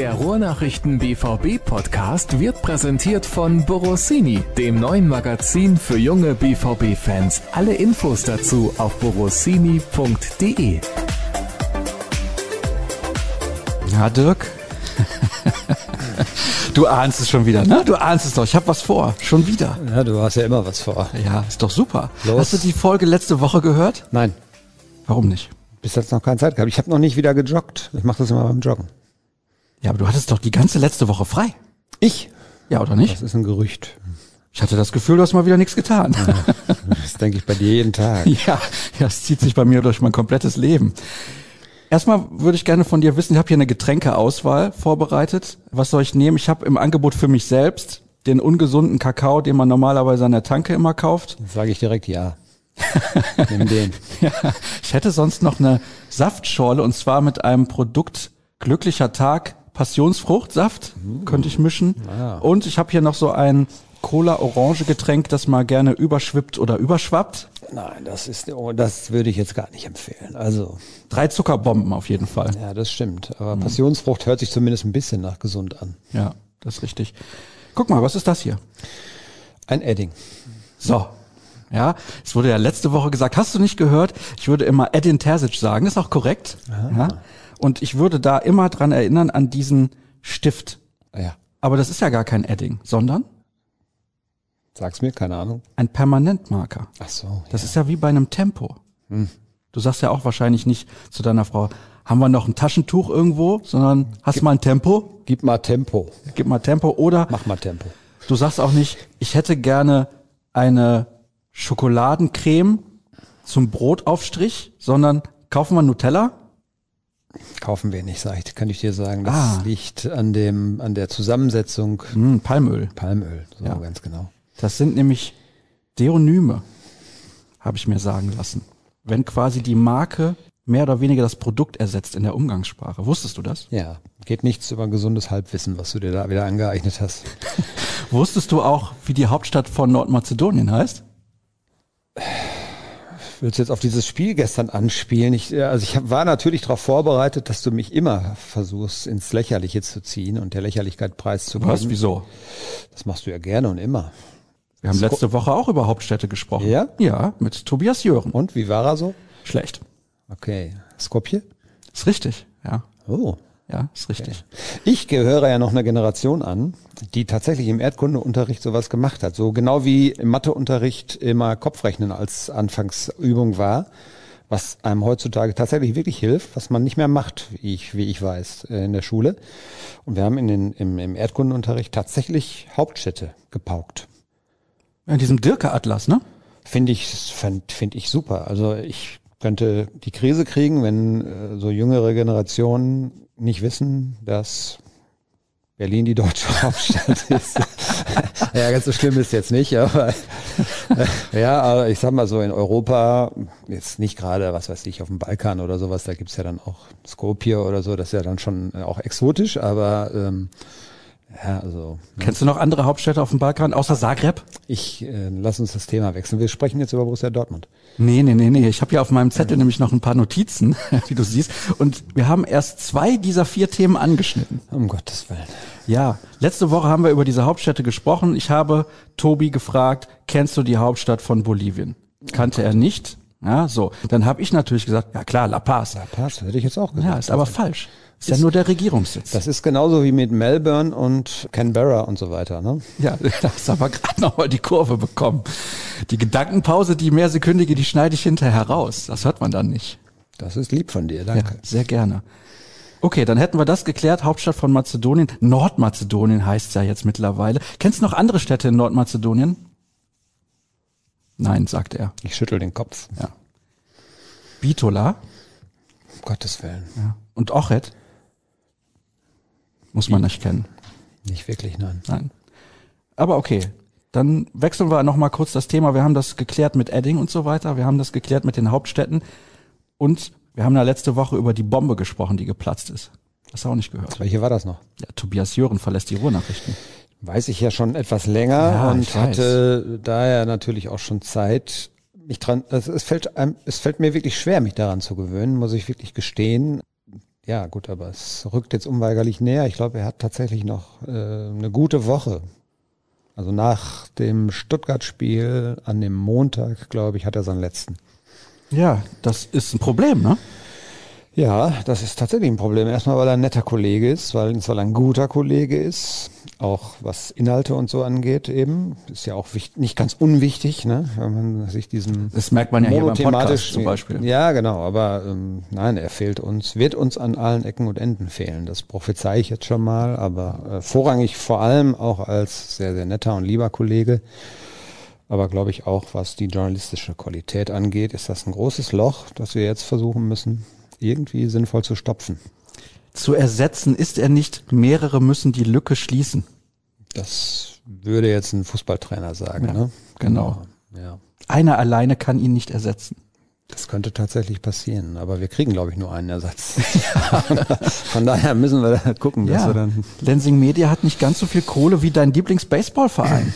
Der Ruhrnachrichten BVB Podcast wird präsentiert von Borossini, dem neuen Magazin für junge BVB Fans. Alle Infos dazu auf borossini.de. Ja, Dirk. Du ahnst es schon wieder, ne? Du ahnst es doch. Ich habe was vor. Schon wieder. Ja, du hast ja immer was vor. Ja, ist doch super. Los. Hast du die Folge letzte Woche gehört? Nein, Warum nicht? bis jetzt noch keine Zeit gehabt. Ich habe noch nicht wieder gejoggt. Ich mache das immer beim Joggen. Ja, aber du hattest doch die ganze letzte Woche frei. Ich? Ja, oder nicht? Das ist ein Gerücht. Ich hatte das Gefühl, du hast mal wieder nichts getan. Das denke ich bei dir jeden Tag. Ja, es zieht sich bei mir durch mein komplettes Leben. Erstmal würde ich gerne von dir wissen, ich habe hier eine Getränkeauswahl vorbereitet. Was soll ich nehmen? Ich habe im Angebot für mich selbst den ungesunden Kakao, den man normalerweise an der Tanke immer kauft. Sage ich direkt ja. Nimm den. Ja, ich hätte sonst noch eine Saftschorle und zwar mit einem Produkt Glücklicher Tag Passionsfruchtsaft könnte ich mischen. Und ich habe hier noch so ein Cola-Orange-Getränk, das mal gerne überschwippt oder überschwappt. Nein, das ist, oh, das würde ich jetzt gar nicht empfehlen. Also, Drei Zuckerbomben auf jeden Fall. ja, das stimmt. Aber Passionsfrucht hört sich zumindest ein bisschen nach gesund an. Ja, das ist richtig. Guck mal, was ist das hier? Ein Edding. So. Ja, es wurde ja letzte Woche gesagt, hast du nicht gehört? Ich würde immer Edin Terzic sagen, ist auch korrekt. Ja. Und ich würde da immer dran erinnern an diesen Stift. Ja. Aber das ist ja gar kein Edding, sondern Sag's mir, keine Ahnung. ein Permanentmarker. Ach so. Das ist ja wie bei einem Tempo. Du sagst ja auch wahrscheinlich nicht zu deiner Frau, haben wir noch ein Taschentuch irgendwo, sondern hast mal ein Tempo, Gib mal Tempo. gib mal Tempo. Oder Mach mal Tempo. du sagst auch nicht, ich hätte gerne eine Schokoladencreme zum Brotaufstrich, sondern kaufen wir Nutella? Kaufen wir nicht, sag ich, kann ich dir sagen. Das Ah. liegt an dem, an der Zusammensetzung Hm, Palmöl. Palmöl. So Ja. ganz genau. Das sind nämlich Deonyme, habe ich mir sagen lassen. Wenn quasi die Marke mehr oder weniger das Produkt ersetzt in der Umgangssprache. Wusstest du das? Ja, geht nichts über gesundes Halbwissen, was du dir da wieder angeeignet hast. Wusstest du auch, wie die Hauptstadt von Nordmazedonien heißt? Willst jetzt auf dieses Spiel gestern anspielen? Ich, äh, also ich war natürlich darauf vorbereitet, dass du mich immer versuchst, ins Lächerliche zu ziehen und der Lächerlichkeit preiszugeben. Was? Wieso? Das machst du ja gerne und immer. Wir haben letzte Woche auch über Hauptstädte gesprochen. Ja? Ja, mit Tobias Jören. Und wie war er so? Schlecht. Okay. Skopje? Ist richtig, ja. Oh. Ja, ist richtig. Ich gehöre ja noch einer Generation an, die tatsächlich im Erdkundeunterricht sowas gemacht hat. So genau wie im Matheunterricht immer Kopfrechnen als Anfangsübung war, was einem heutzutage tatsächlich wirklich hilft, was man nicht mehr macht, wie ich, wie ich weiß, äh, in der Schule. Und wir haben in den, im, im Erdkundeunterricht tatsächlich Hauptstädte gepaukt. In diesem Dirke-Atlas, ne? Finde ich, finde find ich super. Also ich könnte die Krise kriegen, wenn äh, so jüngere Generationen nicht wissen, dass Berlin die deutsche Hauptstadt ist. ja, ganz so schlimm ist jetzt nicht, aber ja, aber ich sag mal so in Europa, jetzt nicht gerade, was weiß ich, auf dem Balkan oder sowas, da gibt's ja dann auch Skopje oder so, das ist ja dann schon auch exotisch, aber ähm, ja, also Kennst du noch andere Hauptstädte auf dem Balkan, außer Zagreb? ich äh, lass uns das Thema wechseln. Wir sprechen jetzt über Borussia Dortmund. Nee, nee, nee, nee. Ich habe ja auf meinem Zettel nämlich noch ein paar Notizen, wie du siehst. Und wir haben erst zwei dieser vier Themen angeschnitten. Um Gottes Willen. Ja, letzte Woche haben wir über diese Hauptstädte gesprochen. Ich habe Tobi gefragt, kennst du die Hauptstadt von Bolivien? Kannte er nicht. Ja, so. Dann habe ich natürlich gesagt, ja klar, La Paz. La Paz, hätte ich jetzt auch gesagt. Ja, ist aber falsch. Ist ja nur der Regierungssitz. Das ist genauso wie mit Melbourne und Canberra und so weiter, ne? Ja, da hast du aber gerade noch mal die Kurve bekommen. Die Gedankenpause, die mehrsekündige, die schneide ich hinterher raus. Das hört man dann nicht. Das ist lieb von dir, Ja, danke. sehr gerne. Okay, dann hätten wir das geklärt. Hauptstadt von Mazedonien. Nordmazedonien heißt ja jetzt mittlerweile. Kennst du noch andere Städte in Nordmazedonien? Nein, sagt er. Ich schüttel den Kopf. Ja. Bitola Um Gottes Willen. ja. und Ochet. Muss man nicht kennen. Nicht wirklich, nein. Nein. Aber okay. Dann wechseln wir noch mal kurz das Thema. Wir haben das geklärt mit Edding und so weiter. Wir haben das geklärt mit den Hauptstädten. Und wir haben ja letzte Woche über die Bombe gesprochen, die geplatzt ist. Hast du auch nicht gehört. Welche war das noch? Ja, Tobias Jören verlässt die Ruhrnachrichten. Weiß ich ja schon etwas länger Ja, und hatte daher natürlich auch schon Zeit, mich dran, es, es fällt einem, es fällt mir wirklich schwer, mich daran zu gewöhnen, muss ich wirklich gestehen. Ja, gut, aber es rückt jetzt unweigerlich näher. Ich glaube, er hat tatsächlich noch äh, eine gute Woche. Also nach dem Stuttgart-Spiel an dem Montag, glaube ich, hat er seinen letzten. Ja, das ist ein Problem, ne? Ja, das ist tatsächlich ein Problem. Erstmal, weil er ein netter Kollege ist, weil, weil er ein guter Kollege ist, auch was Inhalte und so angeht eben. Ist ja auch wichtig, nicht ganz unwichtig, ne? wenn man sich diesen Das merkt man ja hier beim Podcast zum Beispiel. Ja, genau, aber ähm, nein, er fehlt uns, wird uns an allen Ecken und Enden fehlen. Das prophezei ich jetzt schon mal, aber äh, vorrangig vor allem auch als sehr, sehr netter und lieber Kollege. Aber glaube ich auch, was die journalistische Qualität angeht, ist das ein großes Loch, das wir jetzt versuchen müssen, irgendwie sinnvoll zu stopfen. Zu ersetzen ist er nicht, mehrere müssen die Lücke schließen. Das würde jetzt ein Fußballtrainer sagen, Ja, ne? genau. Ja. Einer alleine kann ihn nicht ersetzen. Das könnte tatsächlich passieren, aber wir kriegen, glaube ich, nur einen Ersatz. Von daher müssen wir da gucken, dass wir dann. Lensing Media hat nicht ganz so viel Kohle wie dein Lieblings-Baseballverein.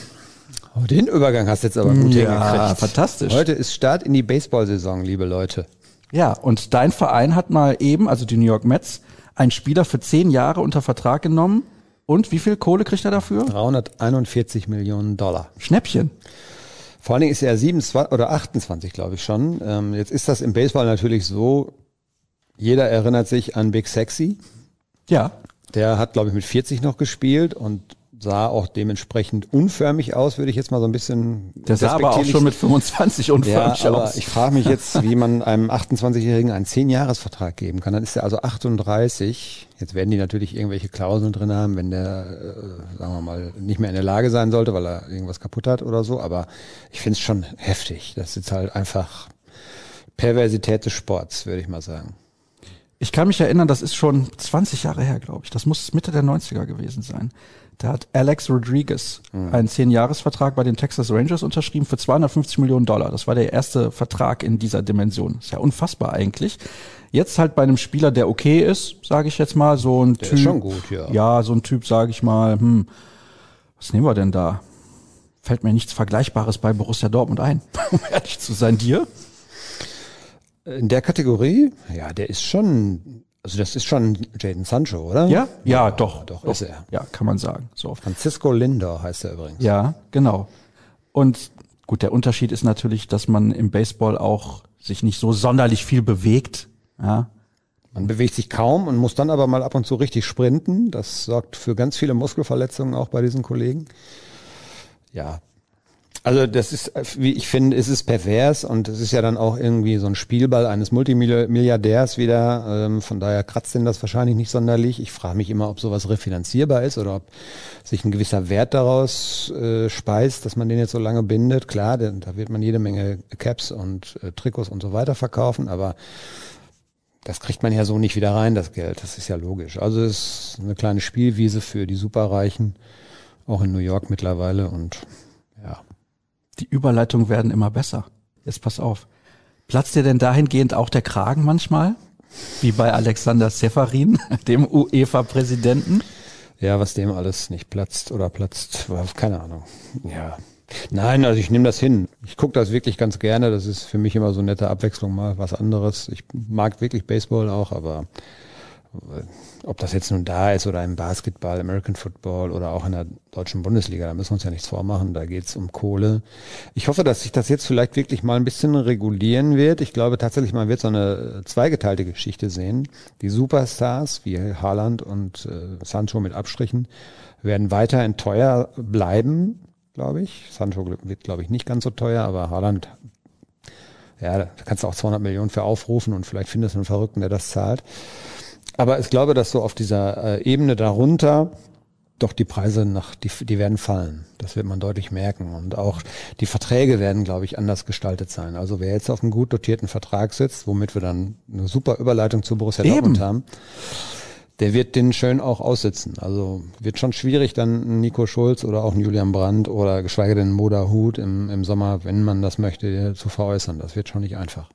Oh, den Übergang hast du jetzt aber gut Ja, hingekriegt. fantastisch. Heute ist Start in die Baseballsaison, liebe Leute. Ja, und dein Verein hat mal eben, also die New York Mets, einen Spieler für zehn Jahre unter Vertrag genommen. Und wie viel Kohle kriegt er dafür? 341 Millionen Dollar. Schnäppchen. Vor allen Dingen ist er 27 oder 28, glaube ich schon. Ähm, jetzt ist das im Baseball natürlich so, jeder erinnert sich an Big Sexy. Ja. Der hat, glaube ich, mit 40 noch gespielt und sah auch dementsprechend unförmig aus, würde ich jetzt mal so ein bisschen. Der sah aber auch schon mit 25 Ja, unförmig aber aus. ich frage mich jetzt, wie man einem 28-Jährigen einen 10-Jahres-Vertrag geben kann. Dann ist er also 38. Jetzt werden die natürlich irgendwelche Klauseln drin haben, wenn der, äh, sagen wir mal, nicht mehr in der Lage sein sollte, weil er irgendwas kaputt hat oder so. Aber ich finde es schon heftig. Das ist halt einfach Perversität des Sports, würde ich mal sagen. Ich kann mich erinnern, das ist schon 20 Jahre her, glaube ich. Das muss Mitte der 90er gewesen sein. Da hat Alex Rodriguez einen 10-Jahres-Vertrag bei den Texas Rangers unterschrieben für 250 Millionen Dollar. Das war der erste Vertrag in dieser Dimension. Ist ja unfassbar eigentlich. Jetzt halt bei einem Spieler, der okay ist, sage ich jetzt mal, so ein Der Typ. ist schon gut, ja. Ja, so ein Typ, sage ich mal, hm, was nehmen wir denn da? Fällt mir nichts Vergleichbares bei Borussia Dortmund ein, um ehrlich zu sein. Dir? In der Kategorie, ja, der ist schon, also das ist schon Jaden Sancho, oder? Ja? Ja, doch. Doch, ist er. Ja, kann man sagen. So. Francisco Lindor heißt er übrigens. Ja, genau. Und gut, der Unterschied ist natürlich, dass man im Baseball auch sich nicht so sonderlich viel bewegt. Ja, Man bewegt sich kaum und muss dann aber mal ab und zu richtig sprinten. Das sorgt für ganz viele Muskelverletzungen auch bei diesen Kollegen. Ja. Also das ist, wie ich finde, es ist pervers und es ist ja dann auch irgendwie so ein Spielball eines Multimilliardärs wieder. Ähm, von daher kratzt denn das wahrscheinlich nicht sonderlich. Ich frage mich immer, ob sowas refinanzierbar ist oder ob sich ein gewisser Wert daraus äh, speist, dass man den jetzt so lange bindet. Klar, denn, da wird man jede Menge Caps und äh, Trikots und so weiter verkaufen, aber das kriegt man ja so nicht wieder rein, das Geld. Das ist ja logisch. Also es ist eine kleine Spielwiese für die Superreichen, auch in New York mittlerweile. Und die Überleitungen werden immer besser. Jetzt pass auf. Platzt dir denn dahingehend auch der Kragen manchmal? Wie bei Alexander Seferin, dem UEFA-Präsidenten? ja, was dem alles nicht platzt oder platzt, keine Ahnung. Ja. Nein, also ich nehme das hin. Ich gucke das wirklich ganz gerne. Das ist für mich immer so eine nette Abwechslung, mal was anderes. Ich mag wirklich Baseball auch, aber ob das jetzt nun da ist oder im Basketball, American Football oder auch in der deutschen Bundesliga, da müssen wir uns ja nichts vormachen, da geht's um Kohle. Ich hoffe, dass sich das jetzt vielleicht wirklich mal ein bisschen regulieren wird. Ich glaube tatsächlich, man wird so eine zweigeteilte Geschichte sehen. Die Superstars wie Haaland und äh, Sancho mit Abstrichen werden weiterhin teuer bleiben, glaube ich. Sancho wird, glaube ich, nicht ganz so teuer, aber Haaland ja, da kannst du auch 200 Millionen für aufrufen und vielleicht findest du einen Verrückten, der das zahlt. Aber ich glaube, dass so auf dieser äh, Ebene darunter doch die Preise nach, die, die werden fallen. Das wird man deutlich merken. Und auch die Verträge werden, glaube ich, anders gestaltet sein. Also wer jetzt auf einem gut dotierten Vertrag sitzt, womit wir dann eine super Überleitung zu Borussia Eben. Dortmund haben, der wird den schön auch aussitzen. Also wird schon schwierig, dann Nico Schulz oder auch Julian Brandt oder geschweige denn Moda Hut im, im Sommer, wenn man das möchte, zu veräußern. Das wird schon nicht einfach.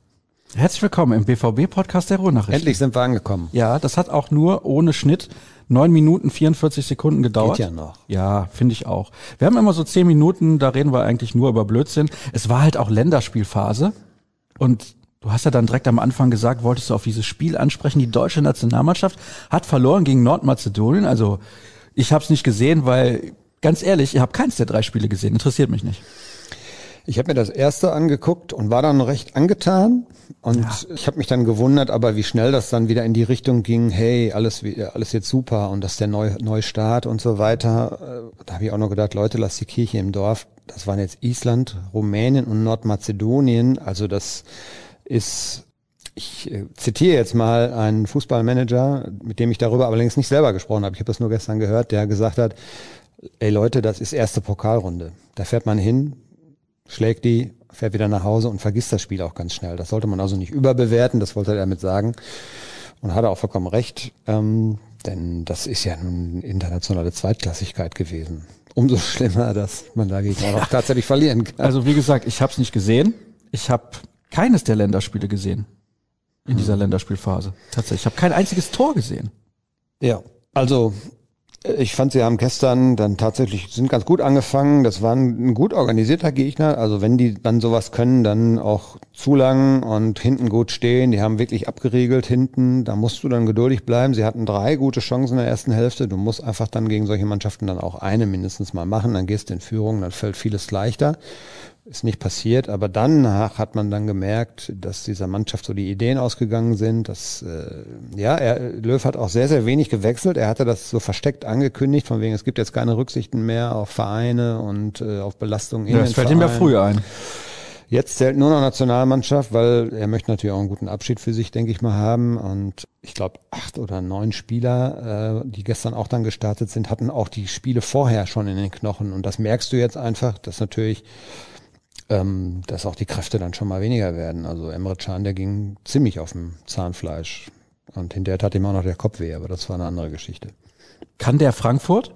Herzlich willkommen im BVB-Podcast der Ruhrnachrichten. Endlich sind wir angekommen. Ja, das hat auch nur ohne Schnitt neun Minuten 44 Sekunden gedauert. Geht ja noch. Ja, finde ich auch. Wir haben immer so zehn Minuten, da reden wir eigentlich nur über Blödsinn. Es war halt auch Länderspielphase und Du hast ja dann direkt am Anfang gesagt, wolltest du auf dieses Spiel ansprechen. Die deutsche Nationalmannschaft hat verloren gegen Nordmazedonien. Also ich habe es nicht gesehen, weil ganz ehrlich, ich habe keins der drei Spiele gesehen. Interessiert mich nicht. Ich habe mir das erste angeguckt und war dann recht angetan. Und ja. ich habe mich dann gewundert, aber wie schnell das dann wieder in die Richtung ging, hey, alles, alles jetzt super und das ist der Neu Neustart und so weiter. Äh, da habe ich auch noch gedacht, Leute, lass die Kirche im Dorf. Das waren jetzt Island, Rumänien und Nordmazedonien. Also das ist ich äh, zitiere jetzt mal einen Fußballmanager, mit dem ich darüber allerdings nicht selber gesprochen habe. Ich habe das nur gestern gehört, der gesagt hat, ey Leute, das ist erste Pokalrunde. Da fährt man hin, schlägt die, fährt wieder nach Hause und vergisst das Spiel auch ganz schnell. Das sollte man also nicht überbewerten, das wollte er damit sagen. Und hat er auch vollkommen recht, ähm, denn das ist ja nun internationale Zweitklassigkeit gewesen. Umso schlimmer, dass man dagegen auch tatsächlich verlieren kann. Also wie gesagt, ich habe es nicht gesehen. Ich habe keines der Länderspiele gesehen in dieser hm. Länderspielphase. Tatsächlich. Ich habe kein einziges Tor gesehen. Ja, also ich fand, sie haben gestern dann tatsächlich, sind ganz gut angefangen. Das war ein, gut organisierter Gegner. Also wenn die dann sowas können, dann auch zu lang und hinten gut stehen. Die haben wirklich abgeriegelt hinten. Da musst du dann geduldig bleiben. Sie hatten drei gute Chancen in der ersten Hälfte. Du musst einfach dann gegen solche Mannschaften dann auch eine mindestens mal machen. Dann gehst du in Führung, dann fällt vieles leichter ist nicht passiert, aber danach hat man dann gemerkt, dass dieser Mannschaft so die Ideen ausgegangen sind. Dass, äh, ja, er, Löw hat auch sehr, sehr wenig gewechselt. Er hatte das so versteckt angekündigt, von wegen, es gibt jetzt keine Rücksichten mehr auf Vereine und äh, auf Belastungen in ja, Das fällt ihm ja früher ein. Jetzt zählt nur noch Nationalmannschaft, weil er möchte natürlich auch einen guten Abschied für sich, denke ich mal, haben. Und ich glaube, acht oder neun Spieler, äh, die gestern auch dann gestartet sind, hatten auch die Spiele vorher schon in den Knochen. Und das merkst du jetzt einfach, dass natürlich ähm, dass auch die Kräfte dann schon mal weniger werden. Also Emre Can, der ging ziemlich auf dem Zahnfleisch. Und hinterher tat ihm auch noch der Kopf weh, aber das war eine andere Geschichte. Kann der Frankfurt?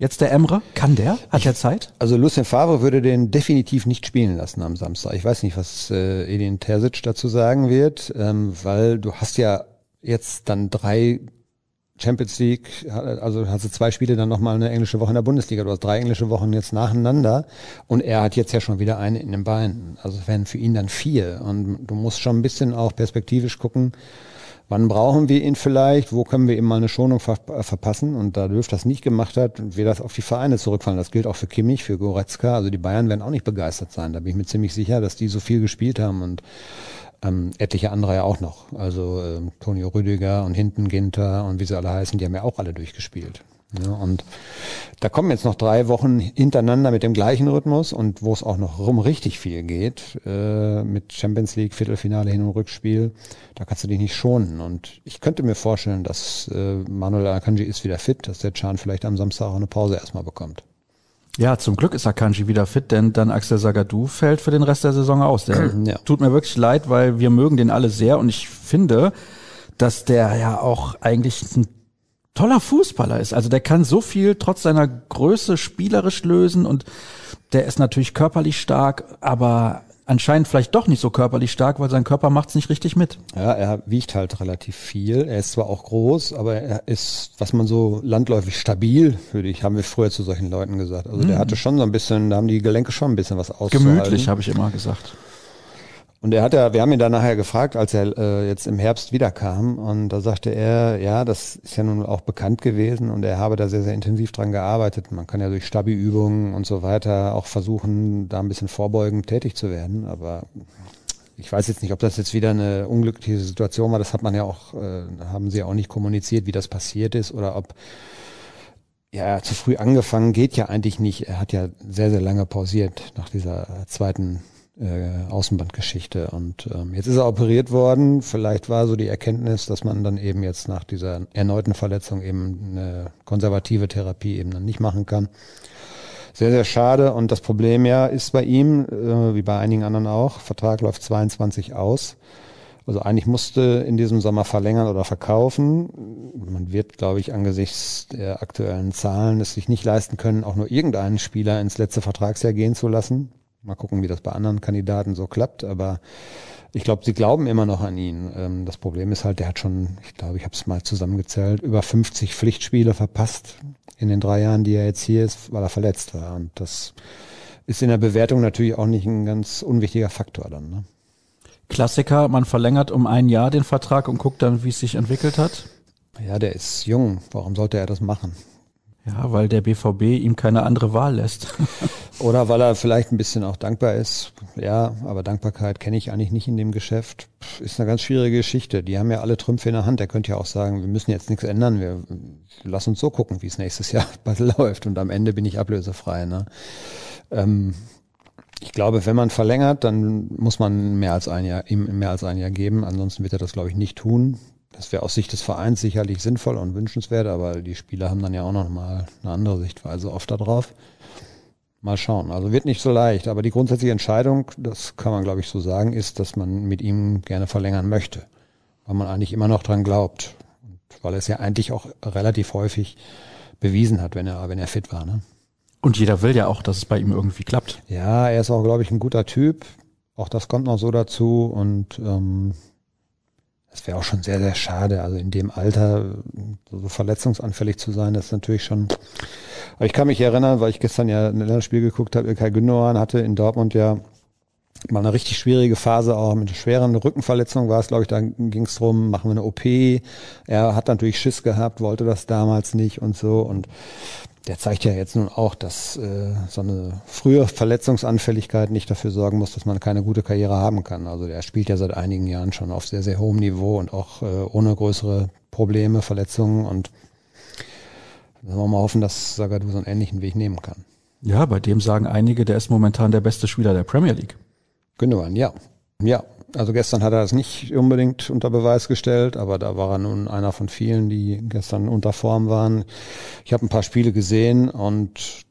Jetzt der Emre? Kann der? Hat er Zeit? Also Lucien Favre würde den definitiv nicht spielen lassen am Samstag. Ich weiß nicht, was äh, Edin Terzic dazu sagen wird, ähm, weil du hast ja jetzt dann drei Champions League, also hast du zwei Spiele, dann nochmal eine englische Woche in der Bundesliga. Du hast drei englische Wochen jetzt nacheinander und er hat jetzt ja schon wieder eine in den Beinen. Also es wären für ihn dann vier. Und du musst schon ein bisschen auch perspektivisch gucken, wann brauchen wir ihn vielleicht, wo können wir ihm mal eine Schonung ver verpassen. Und da Löw das nicht gemacht hat, wird das auf die Vereine zurückfallen. Das gilt auch für Kimmich, für Goretzka. Also die Bayern werden auch nicht begeistert sein. Da bin ich mir ziemlich sicher, dass die so viel gespielt haben und ähm, etliche andere ja auch noch. Also ähm, Tonio Rüdiger und hinten Ginter und wie sie alle heißen, die haben ja auch alle durchgespielt. Ja, und da kommen jetzt noch drei Wochen hintereinander mit dem gleichen Rhythmus und wo es auch noch rum richtig viel geht, äh, mit Champions League, Viertelfinale, Hin- und Rückspiel, da kannst du dich nicht schonen. Und ich könnte mir vorstellen, dass äh, Manuel Akanji ist wieder fit, dass der Chan vielleicht am Samstag auch eine Pause erstmal bekommt. Ja, zum Glück ist Akanji wieder fit, denn dann Axel Sagadou fällt für den Rest der Saison aus. Der ja. tut mir wirklich leid, weil wir mögen den alle sehr und ich finde, dass der ja auch eigentlich ein toller Fußballer ist. Also der kann so viel trotz seiner Größe spielerisch lösen und der ist natürlich körperlich stark, aber anscheinend vielleicht doch nicht so körperlich stark, weil sein Körper macht's nicht richtig mit. Ja, er wiegt halt relativ viel. Er ist zwar auch groß, aber er ist, was man so landläufig stabil, würde ich, haben wir früher zu solchen Leuten gesagt. Also mhm. der hatte schon so ein bisschen, da haben die Gelenke schon ein bisschen was auszuhalten. Gemütlich, habe ich immer gesagt. Und er hat ja, wir haben ihn dann nachher gefragt, als er äh, jetzt im Herbst wiederkam, und da sagte er, ja, das ist ja nun auch bekannt gewesen und er habe da sehr, sehr intensiv dran gearbeitet. Man kann ja durch Stabi-Übungen und so weiter auch versuchen, da ein bisschen vorbeugend tätig zu werden. Aber ich weiß jetzt nicht, ob das jetzt wieder eine unglückliche Situation war. Das hat man ja auch, äh, haben sie ja auch nicht kommuniziert, wie das passiert ist oder ob ja, zu früh angefangen geht ja eigentlich nicht. Er hat ja sehr, sehr lange pausiert nach dieser zweiten äh, Außenbandgeschichte. Und ähm, jetzt ist er operiert worden. Vielleicht war so die Erkenntnis, dass man dann eben jetzt nach dieser erneuten Verletzung eben eine konservative Therapie eben dann nicht machen kann. Sehr, sehr schade. Und das Problem ja ist bei ihm, äh, wie bei einigen anderen auch, Vertrag läuft 22 aus. Also eigentlich musste in diesem Sommer verlängern oder verkaufen. Man wird, glaube ich, angesichts der aktuellen Zahlen es sich nicht leisten können, auch nur irgendeinen Spieler ins letzte Vertragsjahr gehen zu lassen. Mal gucken, wie das bei anderen Kandidaten so klappt. Aber ich glaube, sie glauben immer noch an ihn. Ähm, das Problem ist halt, der hat schon, ich glaube, ich habe es mal zusammengezählt, über 50 Pflichtspiele verpasst in den drei Jahren, die er jetzt hier ist, weil er verletzt war. Und das ist in der Bewertung natürlich auch nicht ein ganz unwichtiger Faktor dann. Ne? Klassiker, man verlängert um ein Jahr den Vertrag und guckt dann, wie es sich entwickelt hat. Ja, der ist jung. Warum sollte er das machen? Ja, weil der BVB ihm keine andere Wahl lässt. Oder weil er vielleicht ein bisschen auch dankbar ist. Ja, aber Dankbarkeit kenne ich eigentlich nicht in dem Geschäft. Ist eine ganz schwierige Geschichte. Die haben ja alle Trümpfe in der Hand. Der könnte ja auch sagen, wir müssen jetzt nichts ändern. Wir lass uns so gucken, wie es nächstes Jahr läuft. Und am Ende bin ich ablösefrei. Ne? Ähm, ich glaube, wenn man verlängert, dann muss man mehr als ein Jahr, ihm mehr als ein Jahr geben. Ansonsten wird er das, glaube ich, nicht tun. Das wäre aus Sicht des Vereins sicherlich sinnvoll und wünschenswert, aber die Spieler haben dann ja auch noch mal eine andere Sichtweise oft darauf. Mal schauen. Also wird nicht so leicht, aber die grundsätzliche Entscheidung, das kann man glaube ich so sagen, ist, dass man mit ihm gerne verlängern möchte, weil man eigentlich immer noch dran glaubt und weil er es ja eigentlich auch relativ häufig bewiesen hat, wenn er wenn er fit war. Ne? Und jeder will ja auch, dass es bei ihm irgendwie klappt. Ja, er ist auch glaube ich ein guter Typ. Auch das kommt noch so dazu und ähm, das wäre auch schon sehr, sehr schade. Also in dem Alter so verletzungsanfällig zu sein, das ist natürlich schon. Aber ich kann mich erinnern, weil ich gestern ja ein Länderspiel geguckt habe, Ilkay Gündogan hatte in Dortmund ja mal eine richtig schwierige Phase, auch mit schweren Rückenverletzung war es, glaube ich, da ging es drum, machen wir eine OP. Er hat natürlich Schiss gehabt, wollte das damals nicht und so. Und der zeigt ja jetzt nun auch, dass äh, so eine frühe Verletzungsanfälligkeit nicht dafür sorgen muss, dass man keine gute Karriere haben kann. Also er spielt ja seit einigen Jahren schon auf sehr, sehr hohem Niveau und auch äh, ohne größere Probleme, Verletzungen und da wollen wir mal hoffen, dass Sagadu so einen ähnlichen Weg nehmen kann. Ja, bei dem sagen einige, der ist momentan der beste Spieler der Premier League. Gündogan, ja. Ja, also gestern hat er das nicht unbedingt unter Beweis gestellt, aber da war er nun einer von vielen, die gestern unter Form waren. Ich habe ein paar Spiele gesehen und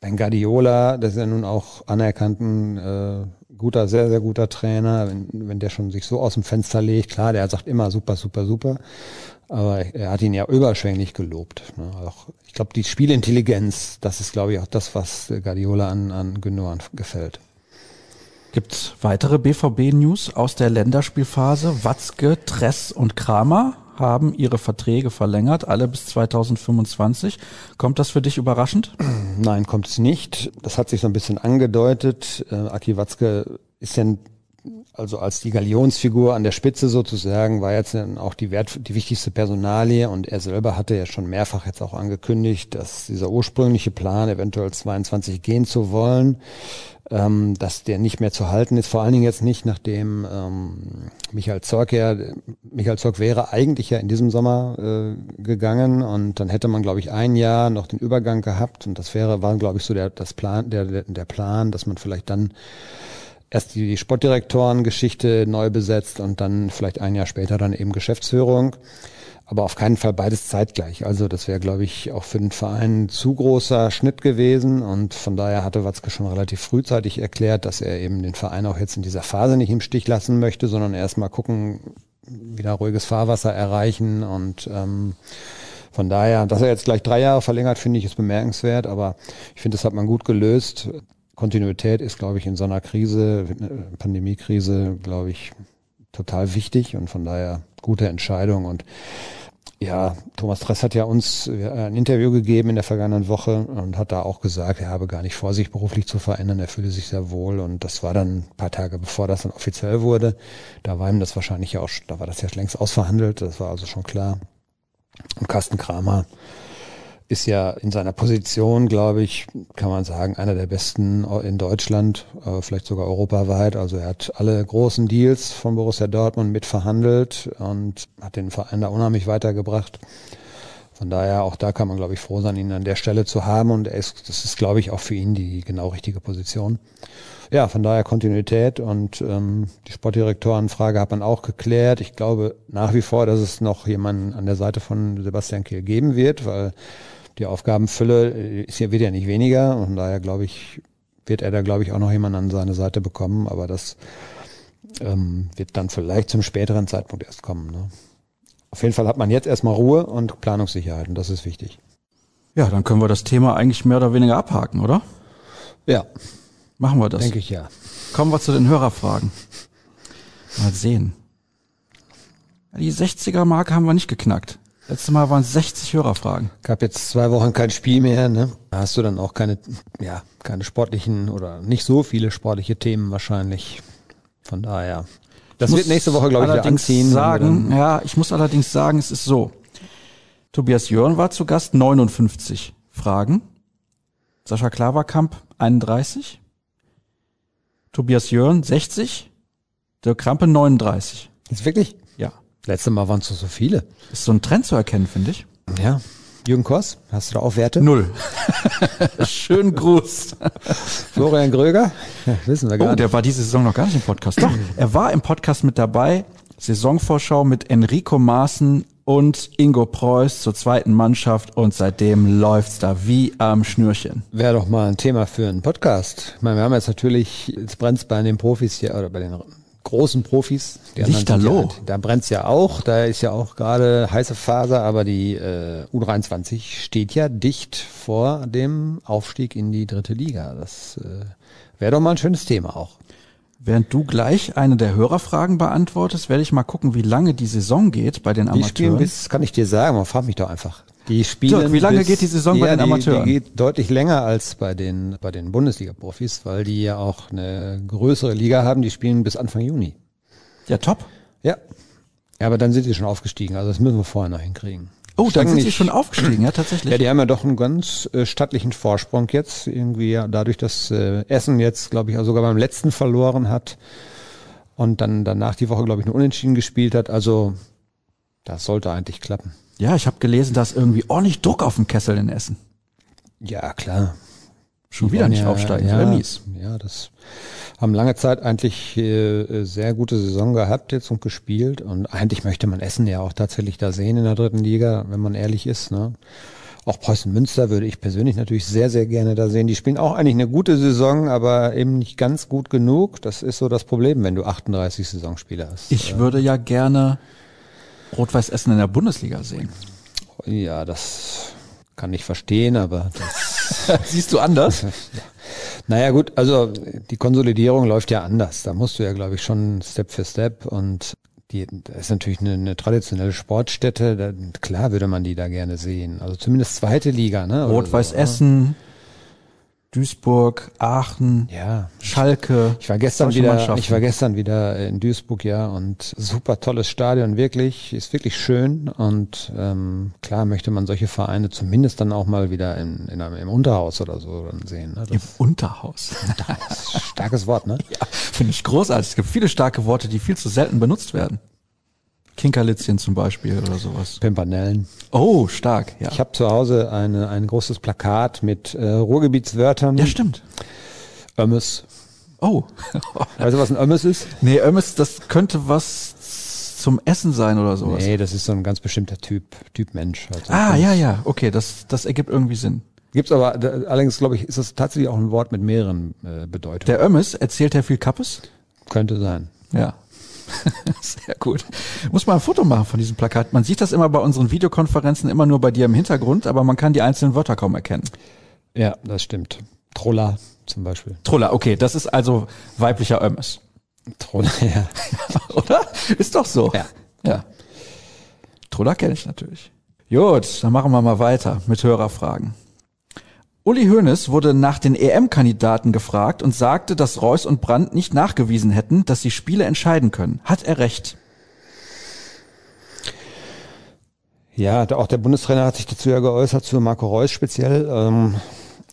Ben Guardiola, das ist ja nun auch anerkannten äh, guter, sehr, sehr guter Trainer, wenn, wenn der schon sich so aus dem Fenster legt, klar, der sagt immer super, super, super, aber er hat ihn ja überschwänglich gelobt. Ne? Auch, ich glaube, die Spielintelligenz, das ist, glaube ich, auch das, was Guardiola an, an Gündogan gefällt. Gibt weitere BVB-News aus der Länderspielphase? Watzke, Tress und Kramer haben ihre Verträge verlängert, alle bis 2025. Kommt das für dich überraschend? Nein, kommt es nicht. Das hat sich so ein bisschen angedeutet. Äh, Aki Watzke ist ja also als die Galionsfigur an der Spitze sozusagen, war jetzt auch die, Wert, die wichtigste Personalie und er selber hatte ja schon mehrfach jetzt auch angekündigt, dass dieser ursprüngliche Plan, eventuell 22 gehen zu wollen, ähm, dass der nicht mehr zu halten ist, vor allen Dingen jetzt nicht, nachdem ähm, Michael Zorc ja, Michael Zorc wäre eigentlich ja in diesem Sommer äh, gegangen und dann hätte man, glaube ich, ein Jahr noch den Übergang gehabt und das wäre, war, glaube ich, so der, das Plan, der, der Plan, dass man vielleicht dann erst die Sportdirektoren-Geschichte neu besetzt und dann vielleicht ein Jahr später dann eben Geschäftsführung. Aber auf keinen Fall beides zeitgleich. Also das wäre, glaube ich, auch für den Verein ein zu großer Schnitt gewesen. Und von daher hatte Watzke schon relativ frühzeitig erklärt, dass er eben den Verein auch jetzt in dieser Phase nicht im Stich lassen möchte, sondern erstmal gucken, wieder ruhiges Fahrwasser erreichen. Und ähm, von daher, dass er jetzt gleich drei Jahre verlängert, finde ich, ist bemerkenswert. Aber ich finde, das hat man gut gelöst. Kontinuität ist, glaube ich, in so einer Krise, Pandemiekrise, glaube ich, total wichtig und von daher gute Entscheidung. Und ja, Thomas Dress hat ja uns ein Interview gegeben in der vergangenen Woche und hat da auch gesagt, er habe gar nicht vor, sich beruflich zu verändern, er fühle sich sehr wohl. Und das war dann ein paar Tage bevor das dann offiziell wurde. Da war ihm das wahrscheinlich ja auch, da war das ja längst ausverhandelt, das war also schon klar. Und Carsten Kramer ist ja in seiner Position, glaube ich, kann man sagen, einer der besten in Deutschland, äh, vielleicht sogar europaweit. Also er hat alle großen Deals von Borussia Dortmund mit verhandelt und hat den Verein da unheimlich weitergebracht. Von daher auch da kann man, glaube ich, froh sein, ihn an der Stelle zu haben und ist, das ist, glaube ich, auch für ihn die genau richtige Position. Ja, von daher Kontinuität und ähm, die Sportdirektorenfrage hat man auch geklärt. Ich glaube nach wie vor, dass es noch jemanden an der Seite von Sebastian Kehl geben wird, weil die Aufgabenfülle äh, ist ja, wird ja nicht weniger und daher glaube ich, wird er da glaube ich auch noch jemanden an seine Seite bekommen, aber das ähm, wird dann vielleicht zum späteren Zeitpunkt erst kommen. Ne? Auf jeden Fall hat man jetzt erstmal Ruhe und Planungssicherheit und das ist wichtig. Ja, dann können wir das Thema eigentlich mehr oder weniger abhaken, oder? Ja. Machen wir das. Denke ich ja. Kommen wir zu den Hörerfragen. Mal sehen. Die 60er-Marke haben wir nicht geknackt. Letztes Mal waren es 60 Hörerfragen. Gab jetzt zwei Wochen kein Spiel mehr, ne? Da hast du dann auch keine, ja, keine sportlichen oder nicht so viele sportliche Themen wahrscheinlich. Von daher. Das wird nächste Woche, glaube ich, wieder anziehen. Sagen, ja, ich muss allerdings sagen, es ist so. Tobias Jörn war zu Gast, 59 Fragen. Sascha Klaverkamp, 31. Tobias Jörn, 60. Dirk Krampe, 39. Ist wirklich? Letztes Mal waren es so viele. Ist so ein Trend zu erkennen, finde ich. Ja. Jürgen Kors, hast du da auch Werte? Null. Schönen Gruß. Florian Gröger? Wissen wir gar oh, nicht. der war diese Saison noch gar nicht im Podcast. Doch, er war im Podcast mit dabei. Saisonvorschau mit Enrico Maaßen und Ingo Preuß zur zweiten Mannschaft und seitdem läuft's da wie am Schnürchen. Wäre doch mal ein Thema für einen Podcast. Ich meine, wir haben jetzt natürlich, jetzt brennt's bei den Profis hier oder bei den großen Profis. Die Lichterloh. Ja, da brennt's ja auch, da ist ja auch gerade heiße Phase, aber die äh, U23 steht ja dicht vor dem Aufstieg in die dritte Liga. Das äh, wäre doch mal ein schönes Thema auch. Während du gleich eine der Hörerfragen beantwortest, werde ich mal gucken, wie lange die Saison geht bei den Die spielen Amateuren. bis, kann ich dir sagen, man frag mich doch einfach. Die spielen Dirk, wie lange bis, geht die Saison bei ja, den Amateuren? Die, die geht deutlich länger als bei den, bei den Bundesliga-Profis, weil die ja auch eine größere Liga haben, die spielen bis Anfang Juni. Ja, top. Ja. Ja, aber dann sind sie schon aufgestiegen, also das müssen wir vorher noch hinkriegen. Oh, dann sind sie schon aufgestiegen, ja, tatsächlich. Ja, die haben ja doch einen ganz äh, stattlichen Vorsprung jetzt, irgendwie ja, dadurch, dass äh, Essen jetzt, glaube ich, auch sogar beim letzten verloren hat und dann danach die Woche, glaube ich, nur unentschieden gespielt hat. Also das sollte eigentlich klappen. Ja, ich habe gelesen, da ist irgendwie ordentlich Druck auf dem Kessel in Essen. Ja, klar. Schon wieder nicht ja, aufsteigen, ja, mies. Ja, das haben lange Zeit eigentlich äh, sehr gute Saison gehabt jetzt und gespielt. Und eigentlich möchte man Essen ja auch tatsächlich da sehen in der dritten Liga, wenn man ehrlich ist. Ne? Auch Preußen Münster würde ich persönlich natürlich sehr, sehr gerne da sehen. Die spielen auch eigentlich eine gute Saison, aber eben nicht ganz gut genug. Das ist so das Problem, wenn du 38 Saisonspieler hast. Ich würde ja gerne Rot-Weiß Essen in der Bundesliga sehen. ja, das kann ich verstehen, aber das Siehst du anders? Naja gut, also die Konsolidierung läuft ja anders. Da musst du ja, glaube ich, schon Step für Step und die, das ist natürlich eine, eine traditionelle Sportstätte. Da, klar würde man die da gerne sehen. Also zumindest zweite Liga, ne? oder Rot-Weiß so, Essen, Duisburg, Aachen, Ja. Schalke. Ich war gestern wieder, ich war gestern wieder in Duisburg, ja, und super tolles Stadion, wirklich, ist wirklich schön und ähm, klar möchte man solche Vereine zumindest dann auch mal wieder in, in einem, im Unterhaus oder so dann sehen. Ne? Im Unterhaus. ein starkes Wort, ne? ja, finde ich großartig. Es gibt viele starke Worte, die viel zu selten benutzt werden. Kinkerlitzchen zum Beispiel oder sowas. Pimpanellen. Oh, stark, ja. Ich habe zu Hause eine, ein großes Plakat mit äh, Ruhrgebietswörtern. ja, stimmt. Ömmes. Oh. Weißt du, was ein Ömmes ist? nee, Ömmes, das könnte was zum Essen sein oder sowas. Nee, das ist so ein ganz bestimmter Typ, Typ Mensch. Halt. Ah, ja, ja, okay, das, das ergibt irgendwie Sinn. Gibt's aber, allerdings glaube ich, ist das tatsächlich auch ein Wort mit mehreren äh, Bedeutungen. Der Ömmes erzählt ja viel Kappes. Könnte sein. Ja. Sehr gut. Muss mal ein Foto machen von diesem Plakat. Man sieht das immer bei unseren Videokonferenzen immer nur bei dir im Hintergrund, aber man kann die einzelnen Wörter kaum erkennen. Ja, das stimmt. Troller zum Beispiel. Truller, okay, das ist also weiblicher Ömmes. Troller, ja. Oder? Ist doch so. Ja. Ja. Truller kenne ich natürlich. Gut, dann machen wir mal weiter mit Hörerfragen. Uli Hoeneß wurde nach den EM-Kandidaten gefragt und sagte, dass Reus und Brandt nicht nachgewiesen hätten, dass sie Spiele entscheiden können. Hat er recht? Ja, auch der Bundestrainer hat sich dazu ja geäußert, zu Marco Reus speziell, ähm,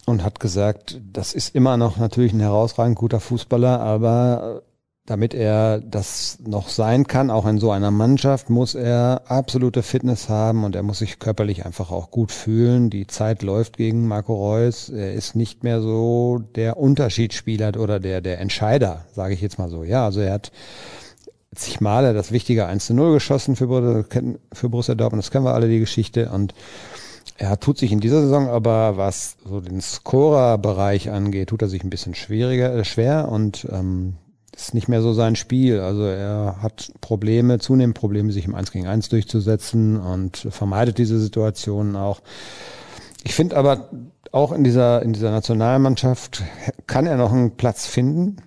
und hat gesagt, das ist immer noch natürlich ein herausragend guter Fußballer, aber damit er das noch sein kann, auch in so einer Mannschaft, muss er absolute Fitness haben und er muss sich körperlich einfach auch gut fühlen. Die Zeit läuft gegen Marco Reus. Er ist nicht mehr so der Unterschiedsspieler oder der, der Entscheider, sage ich jetzt mal so. Ja, also er hat zig Male das wichtige 1 zu 0 geschossen für, Borussia- für Borussia Dortmund. Das kennen wir alle, die Geschichte. Und er tut sich in dieser Saison aber, was so den Scorer-Bereich angeht, tut er sich ein bisschen schwieriger, äh, schwer und ähm, ist nicht mehr so sein Spiel. Also er hat Probleme, zunehmend Probleme, sich im 1 gegen 1 durchzusetzen und vermeidet diese Situationen auch. Ich finde aber auch in dieser, in dieser Nationalmannschaft kann er noch einen Platz finden.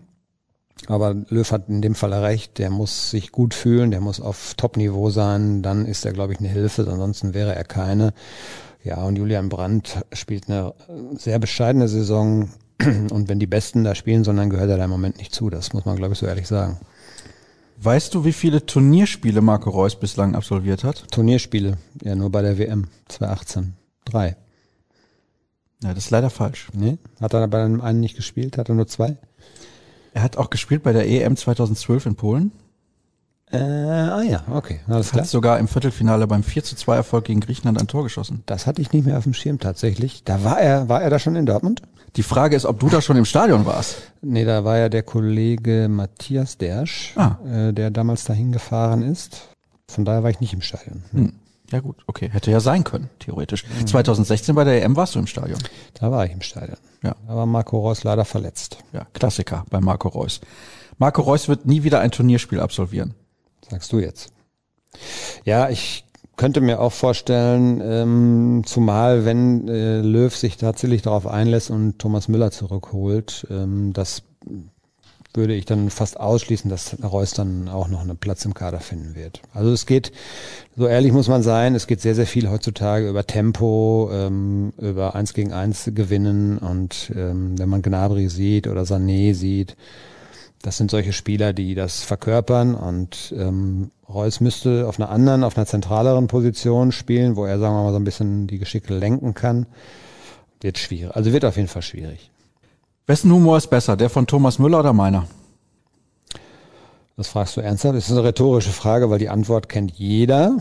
Aber Löw hat in dem Fall recht, der muss sich gut fühlen, der muss auf Top-Niveau sein, dann ist er, glaube ich, eine Hilfe, ansonsten wäre er keine. Ja, und Julian Brandt spielt eine sehr bescheidene Saison und wenn die Besten da spielen, sondern gehört er da im Moment nicht zu, das muss man, glaube ich, so ehrlich sagen. Weißt du, wie viele Turnierspiele Marco Reus bislang absolviert hat? Turnierspiele, ja nur bei der WM 2018. Drei. Ja, das ist leider falsch. Nee? Hat er bei einem einen nicht gespielt? Hat er nur zwei? Er hat auch gespielt bei der EM 2012 in Polen. Äh, ah ja, okay, alles klar. Hat sogar im Viertelfinale beim 4 zu 2 Erfolg gegen Griechenland ein Tor geschossen. Das hatte ich nicht mehr auf dem Schirm tatsächlich. Da war er, war er da schon in Dortmund? Die Frage ist, ob du da schon im Stadion warst. Nee, da war ja der Kollege Matthias Dersch, Ah. äh, der damals dahin gefahren ist. Von daher war ich nicht im Stadion. Hm. Ja gut, okay. Hätte ja sein können, theoretisch. 2016 bei der EM warst du im Stadion. Da war ich im Stadion. Ja. Da war Marco Reus leider verletzt. Ja, Klassiker bei Marco Reus. Marco Reus wird nie wieder ein Turnierspiel absolvieren. Sagst du jetzt. Ja, ich könnte mir auch vorstellen, ähm, zumal wenn äh, Löw sich tatsächlich darauf einlässt und Thomas Müller zurückholt, ähm, das würde ich dann fast ausschließen, dass Reus dann auch noch einen Platz im Kader finden wird. Also es geht, so ehrlich muss man sein, es geht sehr, sehr viel heutzutage über Tempo, ähm, über eins gegen eins gewinnen und ähm, wenn man Gnabry sieht oder Sané sieht, das sind solche Spieler, die das verkörpern und ähm, Reus müsste auf einer anderen, auf einer zentraleren Position spielen, wo er, sagen wir mal, so ein bisschen die Geschicke lenken kann. Wird schwierig. Also wird auf jeden Fall schwierig. Wessen Humor ist besser, der von Thomas Müller oder meiner? Das fragst du ernsthaft? Das ist eine rhetorische Frage, weil die Antwort kennt jeder.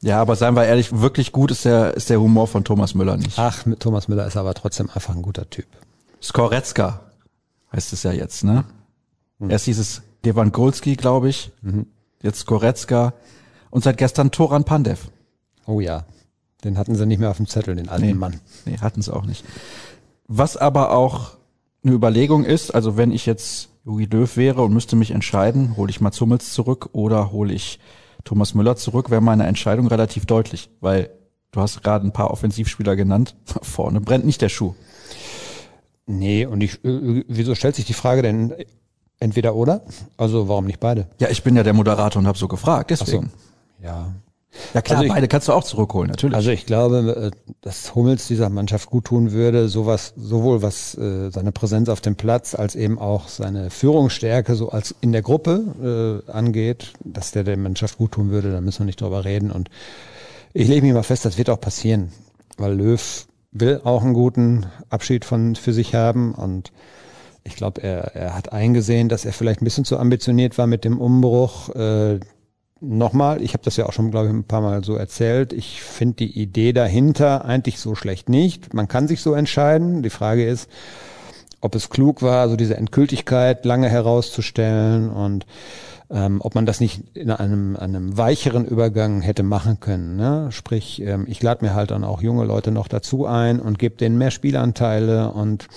Ja, aber seien wir ehrlich, wirklich gut ist der, ist der Humor von Thomas Müller nicht. Ach, mit Thomas Müller ist aber trotzdem einfach ein guter Typ. Skoretzka heißt es ja jetzt, ne? Erst hieß es Devan Golski, glaube ich. Jetzt Skoretzka. Und seit gestern Toran Pandev. Oh ja. Den hatten sie nicht mehr auf dem Zettel, den alten Nee. Mann. Nee, hatten sie auch nicht. Was aber auch eine Überlegung ist, also wenn ich jetzt Jogi Löw wäre und müsste mich entscheiden, hole ich Mats Hummels zurück oder hole ich Thomas Müller zurück, wäre meine Entscheidung relativ deutlich, weil du hast gerade ein paar Offensivspieler genannt. Vorne brennt nicht der Schuh. Nee, und ich, äh, wieso stellt sich die Frage denn entweder oder? Also warum nicht beide? Ja, ich bin ja der Moderator und habe so gefragt, deswegen. Ja. Ja klar, Also ich- beide kannst du auch zurückholen, natürlich. Also ich glaube, äh, dass Hummels dieser Mannschaft gut tun würde, sowas, sowohl was äh, seine Präsenz auf dem Platz als eben auch seine Führungsstärke so als in der Gruppe äh, angeht, dass der der Mannschaft gut tun würde, da müssen wir nicht drüber reden. Und ich lege mich mal fest, das wird auch passieren, weil Löw will auch einen guten Abschied von für sich haben und ich glaube, er, er hat eingesehen, dass er vielleicht ein bisschen zu ambitioniert war mit dem Umbruch. Äh, Nochmal, ich habe das ja auch schon, glaube ich, ein paar Mal so erzählt. Ich finde die Idee dahinter eigentlich so schlecht nicht. Man kann sich so entscheiden. Die Frage ist, ob es klug war, so diese Endgültigkeit lange herauszustellen und ähm, ob man das nicht in einem, einem weicheren Übergang hätte machen können. Ne? Sprich, ähm, ich lade mir halt dann auch junge Leute noch dazu ein und gebe denen mehr Spielanteile und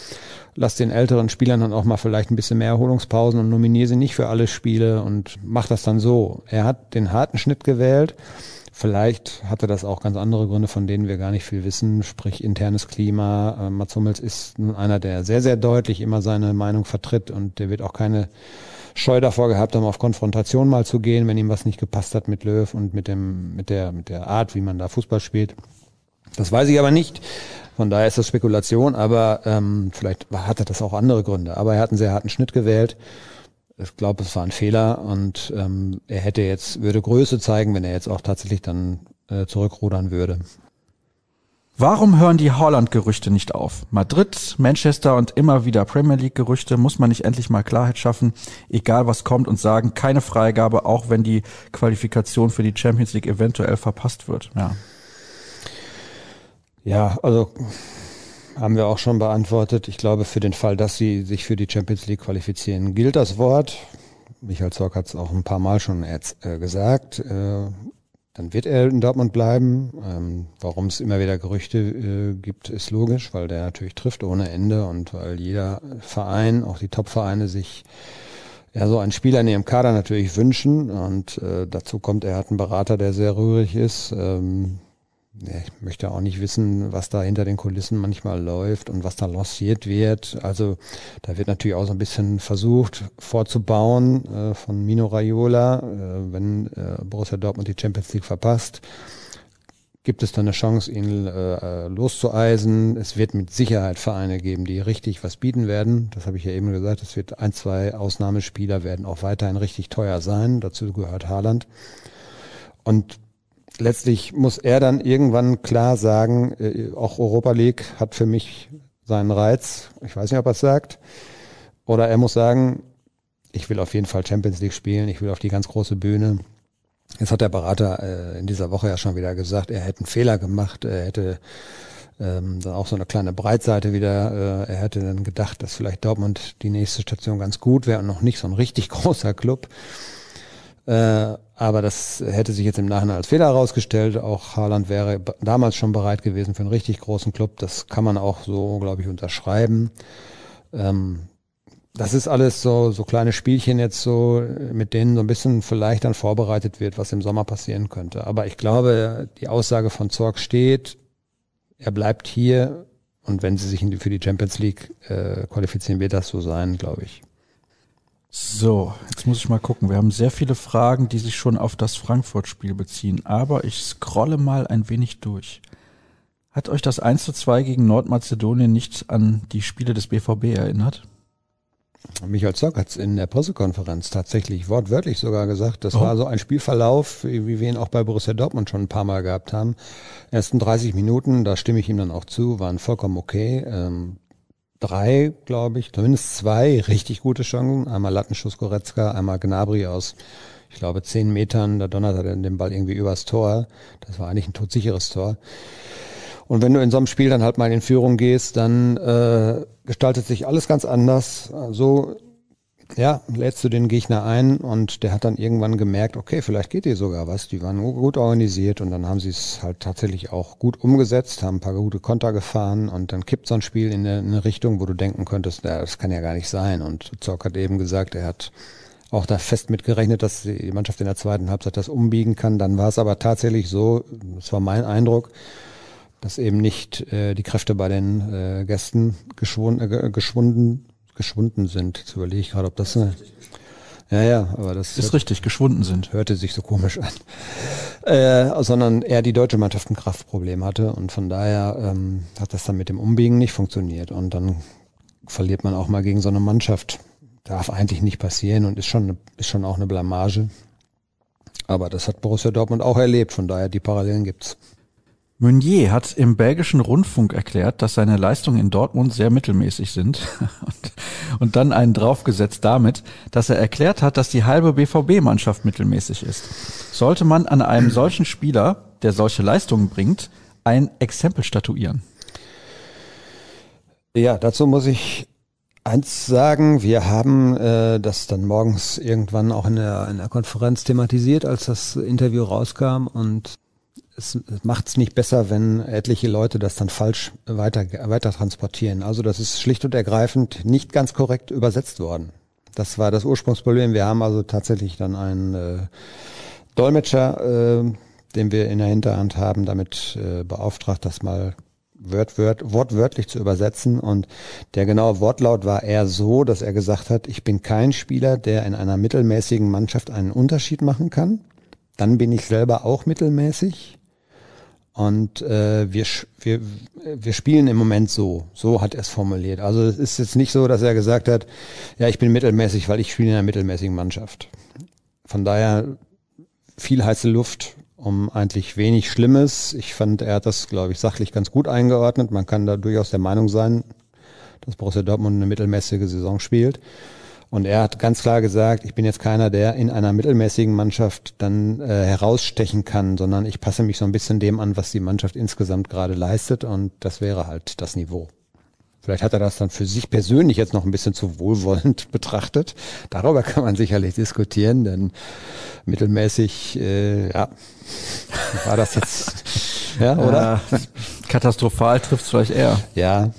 lass den älteren Spielern dann auch mal vielleicht ein bisschen mehr Erholungspausen und nominiere sie nicht für alle Spiele und mach das dann so. Er hat den harten Schnitt gewählt. Vielleicht hatte das auch ganz andere Gründe, von denen wir gar nicht viel wissen, sprich internes Klima. Äh, Mats Hummels ist nun einer, der sehr, sehr deutlich immer seine Meinung vertritt und der wird auch keine Scheu davor gehabt haben, auf Konfrontation mal zu gehen, wenn ihm was nicht gepasst hat mit Löw und mit dem, mit der, mit der Art, wie man da Fußball spielt. Das weiß ich aber nicht. Von daher ist das Spekulation, aber ähm, vielleicht hatte das auch andere Gründe. Aber er hat einen sehr harten Schnitt gewählt. Ich glaube, es war ein Fehler und ähm, er hätte jetzt, würde Größe zeigen, wenn er jetzt auch tatsächlich dann äh, zurückrudern würde. Warum hören die Holland-Gerüchte nicht auf? Madrid, Manchester und immer wieder Premier League-Gerüchte. Muss man nicht endlich mal Klarheit schaffen? Egal was kommt und sagen, keine Freigabe, auch wenn die Qualifikation für die Champions League eventuell verpasst wird. Ja. Ja, also haben wir auch schon beantwortet. Ich glaube, für den Fall, dass sie sich für die Champions League qualifizieren, gilt das Wort. Michael Zorc hat es auch ein paar Mal schon äh, gesagt. Äh, dann wird er in Dortmund bleiben. Ähm, Warum es immer wieder Gerüchte äh, gibt, ist logisch, weil der natürlich trifft ohne Ende und weil jeder Verein, auch die Top-Vereine, sich ja so einen Spieler in ihrem Kader natürlich wünschen. Und äh, dazu kommt, er hat einen Berater, der sehr rührig ist. Ähm, ich möchte auch nicht wissen, was da hinter den Kulissen manchmal läuft und was da lanciert wird. Also da wird natürlich auch so ein bisschen versucht vorzubauen äh, von Mino Raiola, äh, wenn äh, Borussia Dortmund die Champions League verpasst. gibt es dann eine Chance, ihn äh, loszueisen. Es wird mit Sicherheit Vereine geben, die richtig was bieten werden. Das habe ich ja eben gesagt. Es wird ein, zwei Ausnahmespieler werden auch weiterhin richtig teuer sein. Dazu gehört Haaland. Und letztlich muss er dann irgendwann klar sagen, äh, auch Europa League hat für mich seinen Reiz. Ich weiß nicht, ob er es sagt. Oder er muss sagen, ich will auf jeden Fall Champions League spielen, ich will auf die ganz große Bühne. Jetzt hat der Berater äh, in dieser Woche ja schon wieder gesagt, er hätte einen Fehler gemacht, er hätte ähm, dann auch so eine kleine Breitseite wieder, äh, er hätte dann gedacht, dass vielleicht Dortmund die nächste Station ganz gut wäre und noch nicht so ein richtig großer Club. Äh, aber das hätte sich jetzt im Nachhinein als Fehler herausgestellt. Auch Haaland wäre damals schon bereit gewesen für einen richtig großen Club. Das kann man auch so, glaube ich, unterschreiben. Ähm, das ist alles so, so kleine Spielchen jetzt so, mit denen so ein bisschen vielleicht dann vorbereitet wird, was im Sommer passieren könnte. Aber ich glaube, die Aussage von Zorg steht, er bleibt hier und wenn sie sich für die Champions League äh, qualifizieren, wird das so sein, glaube ich. So, jetzt muss ich mal gucken. Wir haben sehr viele Fragen, die sich schon auf das Frankfurt-Spiel beziehen, aber ich scrolle mal ein wenig durch. Hat euch das 1 zu 2 gegen Nordmazedonien nicht an die Spiele des BVB erinnert? Michael Zock hat es in der Pressekonferenz tatsächlich wortwörtlich sogar gesagt. Das oh. war so ein Spielverlauf, wie wir ihn auch bei Borussia Dortmund schon ein paar Mal gehabt haben. Ersten 30 Minuten, da stimme ich ihm dann auch zu, waren vollkommen okay. Ähm, drei, glaube ich, zumindest zwei richtig gute Chancen. Einmal Lattenschuss Goretzka, einmal Gnabry aus, ich glaube, zehn Metern. Da donnert er den Ball irgendwie übers Tor. Das war eigentlich ein todsicheres Tor. Und wenn du in so einem Spiel dann halt mal in Führung gehst, dann äh, gestaltet sich alles ganz anders. So ja, lädst du den Gegner ein und der hat dann irgendwann gemerkt, okay, vielleicht geht dir sogar was. Die waren gut organisiert und dann haben sie es halt tatsächlich auch gut umgesetzt, haben ein paar gute Konter gefahren und dann kippt so ein Spiel in eine, in eine Richtung, wo du denken könntest, ja, das kann ja gar nicht sein. Und Zorc hat eben gesagt, er hat auch da fest mitgerechnet, dass die Mannschaft in der zweiten Halbzeit das umbiegen kann. Dann war es aber tatsächlich so, das war mein Eindruck, dass eben nicht äh, die Kräfte bei den äh, Gästen geschwunden, äh, geschwunden, geschwunden sind. Jetzt überlege ich gerade, ob das eine, ja, ja, aber das ist hört, richtig, geschwunden sind. Hörte sich so komisch an. Äh, sondern eher die deutsche Mannschaft ein Kraftproblem hatte und von daher ähm, hat das dann mit dem Umbiegen nicht funktioniert und dann verliert man auch mal gegen so eine Mannschaft. Darf eigentlich nicht passieren und ist schon, ist schon auch eine Blamage. Aber das hat Borussia Dortmund auch erlebt, von daher die Parallelen gibt's. Meunier hat im belgischen Rundfunk erklärt, dass seine Leistungen in Dortmund sehr mittelmäßig sind und, und, dann einen draufgesetzt damit, dass er erklärt hat, dass die halbe BVB-Mannschaft mittelmäßig ist. Sollte man an einem solchen Spieler, der solche Leistungen bringt, ein Exempel statuieren? Ja, dazu muss ich eins sagen. Wir haben äh, das dann morgens irgendwann auch in der, in der Konferenz thematisiert, als das Interview rauskam und es macht es nicht besser, wenn etliche Leute das dann falsch weiter, weiter transportieren. Also das ist schlicht und ergreifend nicht ganz korrekt übersetzt worden. Das war das Ursprungsproblem. Wir haben also tatsächlich dann einen äh, Dolmetscher, äh, den wir in der Hinterhand haben, damit äh, beauftragt, das mal wört, wört, wortwörtlich zu übersetzen. Und der genaue Wortlaut war eher so, dass er gesagt hat, ich bin kein Spieler, der in einer mittelmäßigen Mannschaft einen Unterschied machen kann. Dann bin ich selber auch mittelmäßig. Und äh, wir, wir, wir spielen im Moment so. So hat er es formuliert. Also es ist jetzt nicht so, dass er gesagt hat, ja, ich bin mittelmäßig, weil ich spiele in einer mittelmäßigen Mannschaft. Von daher viel heiße Luft um eigentlich wenig Schlimmes. Ich fand, er hat das, glaube ich, sachlich ganz gut eingeordnet. Man kann da durchaus der Meinung sein, dass Borussia Dortmund eine mittelmäßige Saison spielt. Und er hat ganz klar gesagt, ich bin jetzt keiner, der in einer mittelmäßigen Mannschaft dann äh, herausstechen kann, sondern ich passe mich so ein bisschen dem an, was die Mannschaft insgesamt gerade leistet und das wäre halt das Niveau. Vielleicht hat er das dann für sich persönlich jetzt noch ein bisschen zu wohlwollend betrachtet. Darüber kann man sicherlich diskutieren, denn mittelmäßig, äh, ja, war das jetzt, ja, oder? Ja, katastrophal trifft es vielleicht eher. Ja,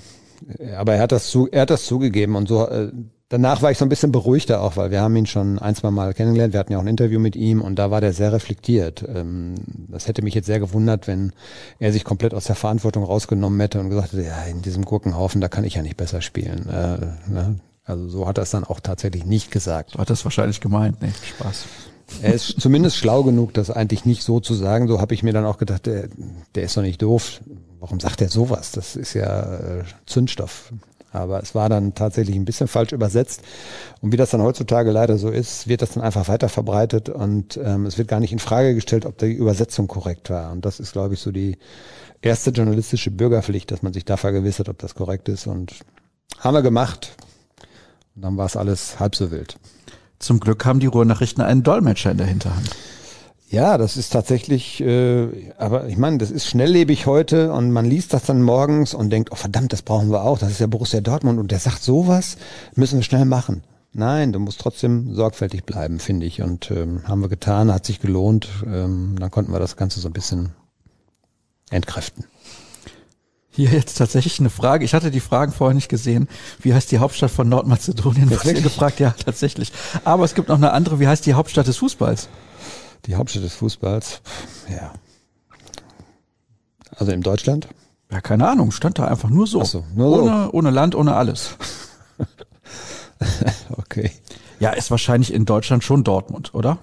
aber er hat das zu, er hat das zugegeben und so, äh, danach war ich so ein bisschen beruhigter auch, weil wir haben ihn schon ein, zwei Mal kennengelernt. Wir hatten ja auch ein Interview mit ihm und da war der sehr reflektiert. Ähm, das hätte mich jetzt sehr gewundert, wenn er sich komplett aus der Verantwortung rausgenommen hätte und gesagt hätte, ja, in diesem Gurkenhaufen, da kann ich ja nicht besser spielen. Äh, ne? Also so hat er es dann auch tatsächlich nicht gesagt. So hat er es wahrscheinlich gemeint, nee, Spaß. Er ist zumindest schlau genug, das eigentlich nicht so zu sagen. So habe ich mir dann auch gedacht, der, der ist doch nicht doof. Warum sagt er sowas? Das ist ja äh, Zündstoff. Aber es war dann tatsächlich ein bisschen falsch übersetzt. Und wie das dann heutzutage leider so ist, wird das dann einfach weiter verbreitet und ähm, es wird gar nicht in Frage gestellt, ob die Übersetzung korrekt war. Und das ist, glaube ich, so die erste journalistische Bürgerpflicht, dass man sich da vergewissert, ob das korrekt ist. Und haben wir gemacht. Und dann war es alles halb so wild. Zum Glück haben die Ruhrnachrichten einen Dolmetscher in der Hinterhand. Ja, das ist tatsächlich, äh, aber ich meine, das ist schnelllebig heute und man liest das dann morgens und denkt, oh verdammt, das brauchen wir auch, das ist ja Borussia Dortmund und der sagt sowas, müssen wir schnell machen. Nein, du musst trotzdem sorgfältig bleiben, finde ich. Und ähm, haben wir getan, hat sich gelohnt. Ähm, dann konnten wir das Ganze so ein bisschen entkräften. Hier jetzt tatsächlich eine Frage. Ich hatte die Fragen vorher nicht gesehen. Wie heißt die Hauptstadt von Nordmazedonien? Ihr gefragt? Ja, tatsächlich. Aber es gibt noch eine andere. Wie heißt die Hauptstadt des Fußballs? Die Hauptstadt des Fußballs, ja. Also in Deutschland? Ja, keine Ahnung. Stand da einfach nur so. Ach so nur ohne, so. ohne Land, ohne alles. okay. Ja, ist wahrscheinlich in Deutschland schon Dortmund, oder?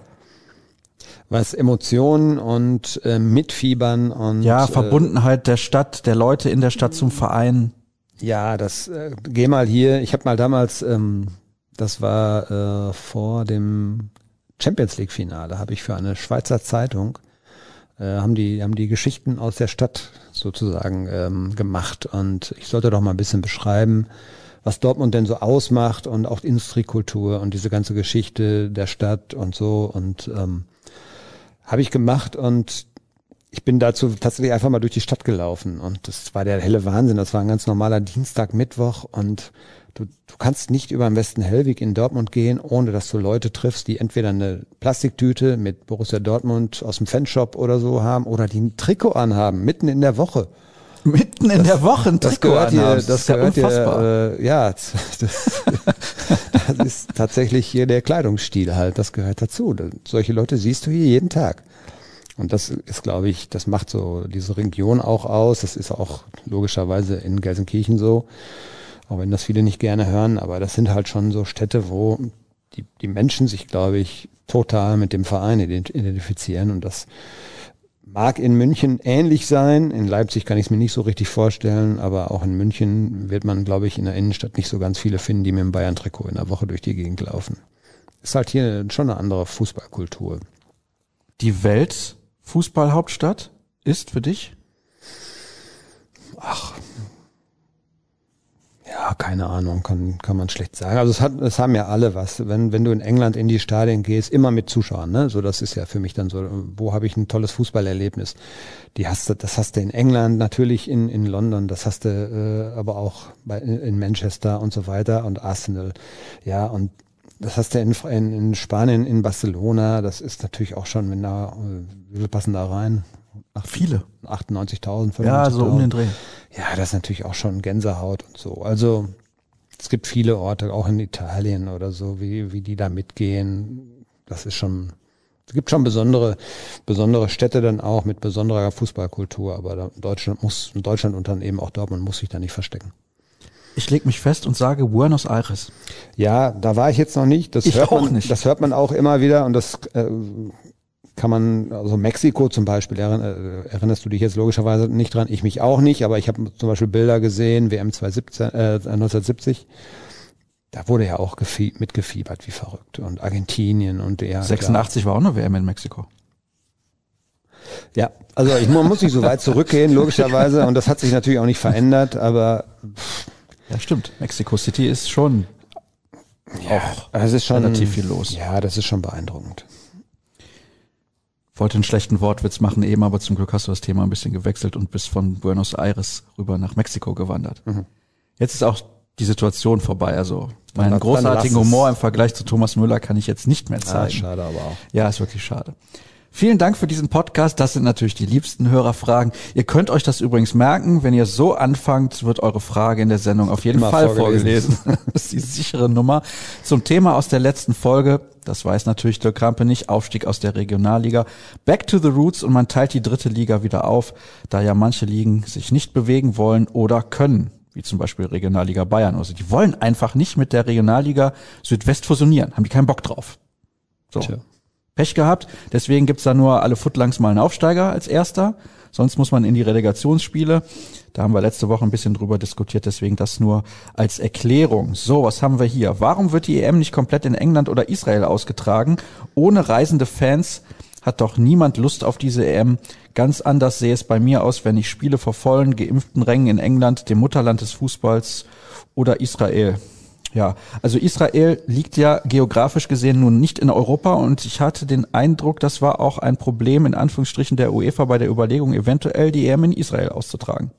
was Emotionen und äh, Mitfiebern und ja Verbundenheit äh, der Stadt, der Leute in der Stadt zum Verein. Ja, das äh, geh mal hier. Ich habe mal damals, ähm, das war äh, vor dem Champions League Finale, habe ich für eine Schweizer Zeitung äh, haben die haben die Geschichten aus der Stadt sozusagen ähm, gemacht. Und ich sollte doch mal ein bisschen beschreiben, was Dortmund denn so ausmacht und auch Industriekultur und diese ganze Geschichte der Stadt und so. Und ähm, habe ich gemacht und ich bin dazu tatsächlich einfach mal durch die Stadt gelaufen. Und das war der helle Wahnsinn. Das war ein ganz normaler Dienstag, Mittwoch. Und du, du kannst nicht über den Westen Hellwig in Dortmund gehen, ohne dass du Leute triffst, die entweder eine Plastiktüte mit Borussia Dortmund aus dem Fanshop oder so haben oder die ein Trikot anhaben, mitten in der Woche. Mitten in das, der Woche ein Trikot das gehört hier, das, das gehört hier, äh, ja, das, das ist tatsächlich hier der Kleidungsstil halt, das gehört dazu. Solche Leute siehst du hier jeden Tag. Und das ist, glaube ich, das macht so diese Region auch aus. Das ist auch logischerweise in Gelsenkirchen so, auch wenn das viele nicht gerne hören. Aber das sind halt schon so Städte, wo die, die Menschen sich, glaube ich, total mit dem Verein identifizieren. Und das mag in München ähnlich sein. In Leipzig kann ich es mir nicht so richtig vorstellen, aber auch in München wird man, glaube ich, in der Innenstadt nicht so ganz viele finden, die mit dem Bayern-Trikot in der Woche durch die Gegend laufen. Ist halt hier schon eine andere Fußballkultur. Die Weltfußballhauptstadt ist für dich? Ach, ja, keine Ahnung, kann, kann man schlecht sagen. Also es hat, es haben ja alle was. Wenn, wenn du in England in die Stadien gehst, immer mit Zuschauern, ne? So, das ist ja für mich dann so, wo habe ich ein tolles Fußballerlebnis? Die hast du, das hast du in England, natürlich in, in London, das hast du äh, aber auch bei, in Manchester und so weiter und Arsenal. Ja, und das hast du in, in, in Spanien, in Barcelona, das ist natürlich auch schon, wenn da, äh, wie viel passen da rein? Ach, viele. 98.000, Ja, so um den Dreh. Ja, das ist natürlich auch schon Gänsehaut und so. Also es gibt viele Orte, auch in Italien oder so, wie, wie die da mitgehen. Das ist schon, es gibt schon besondere, besondere Städte dann auch mit besonderer Fußballkultur, aber Deutschland muss, Deutschland und dann eben auch Dortmund muss sich da nicht verstecken. Ich leg mich fest und sage Buenos Aires. Ja, da war ich jetzt noch nicht. Das ich hört auch man, nicht. Das hört man auch immer wieder und das äh, kann man, also Mexiko zum Beispiel, äh, erinnerst du dich jetzt logischerweise nicht dran, ich mich auch nicht, aber ich habe zum Beispiel Bilder gesehen, WM 2017, äh, 1970, da wurde ja auch mitgefiebert wie verrückt und Argentinien und der 86 klar. war auch eine WM in Mexiko. Ja, also ich, man muss nicht so weit zurückgehen, logischerweise, und das hat sich natürlich auch nicht verändert, aber ja, stimmt. Mexico City ist schon ja, auch es ist schon relativ viel los. Ja, das ist schon beeindruckend wollte einen schlechten Wortwitz machen eben, aber zum Glück hast du das Thema ein bisschen gewechselt und bist von Buenos Aires rüber nach Mexiko gewandert. Mhm. Jetzt ist auch die Situation vorbei. Also meinen dann, großartigen dann Humor im Vergleich zu Thomas Müller kann ich jetzt nicht mehr ah, zeigen. Ah, schade aber auch. Ja, ist wirklich schade. Vielen Dank für diesen Podcast. Das sind natürlich die liebsten Hörerfragen. Ihr könnt euch das übrigens merken. Wenn ihr so anfangt, wird eure Frage in der Sendung auf jeden Fall vorgelesen. vorgelesen. das ist die sichere Nummer. Zum Thema aus der letzten Folge. Das weiß natürlich Dirk Krampe nicht. Aufstieg aus der Regionalliga. Back to the Roots und man teilt die dritte Liga wieder auf, da ja manche Ligen sich nicht bewegen wollen oder können wie zum Beispiel Regionalliga Bayern. Also die wollen einfach nicht mit der Regionalliga Südwest fusionieren, haben die keinen Bock drauf. So. Tja. Pech gehabt. Deswegen gibt's da nur alle Footlangs mal einen Aufsteiger als erster. Sonst muss man in die Relegationsspiele. Da haben wir letzte Woche ein bisschen drüber diskutiert, deswegen das nur als Erklärung. So, was haben wir hier? Warum wird die EM nicht komplett in England oder Israel ausgetragen? Ohne reisende Fans hat doch niemand Lust auf diese EM. Ganz anders sehe es bei mir aus, wenn ich spiele vor vollen, geimpften Rängen in England, dem Mutterland des Fußballs oder Israel. Ja, also Israel liegt ja geografisch gesehen nun nicht in Europa und ich hatte den Eindruck, das war auch ein Problem in Anführungsstrichen der UEFA bei der Überlegung, eventuell die EM in Israel auszutragen.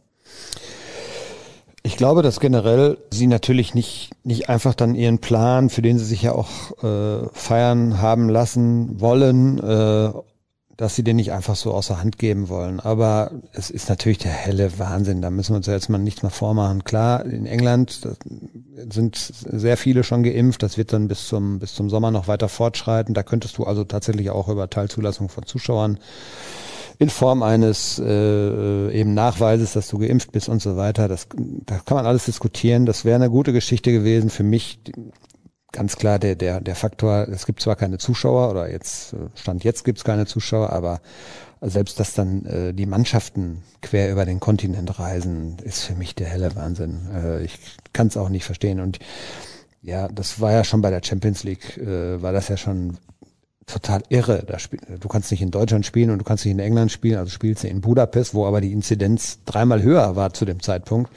Ich glaube, dass generell sie natürlich nicht, nicht einfach dann ihren Plan, für den sie sich ja auch äh, feiern haben lassen wollen, äh, dass sie den nicht einfach so außer Hand geben wollen. Aber es ist natürlich der helle Wahnsinn. Da müssen wir uns ja jetzt mal nichts mehr vormachen. Klar, in England sind sehr viele schon geimpft. Das wird dann bis zum, bis zum Sommer noch weiter fortschreiten. Da könntest du also tatsächlich auch über Teilzulassung von Zuschauern in Form eines äh, eben Nachweises, dass du geimpft bist und so weiter. Das, da kann man alles diskutieren. Das wäre eine gute Geschichte gewesen für mich ganz klar der, der, der Faktor, es gibt zwar keine Zuschauer oder jetzt, Stand jetzt gibt es keine Zuschauer, aber selbst dass dann äh, die Mannschaften quer über den Kontinent reisen, ist für mich der helle Wahnsinn. Äh, ich kann es auch nicht verstehen. Und ja, das war ja schon bei der Champions League, äh, war das ja schon total irre. Da spiel, du kannst nicht in Deutschland spielen und du kannst nicht in England spielen, also spielst du in Budapest, wo aber die Inzidenz dreimal höher war zu dem Zeitpunkt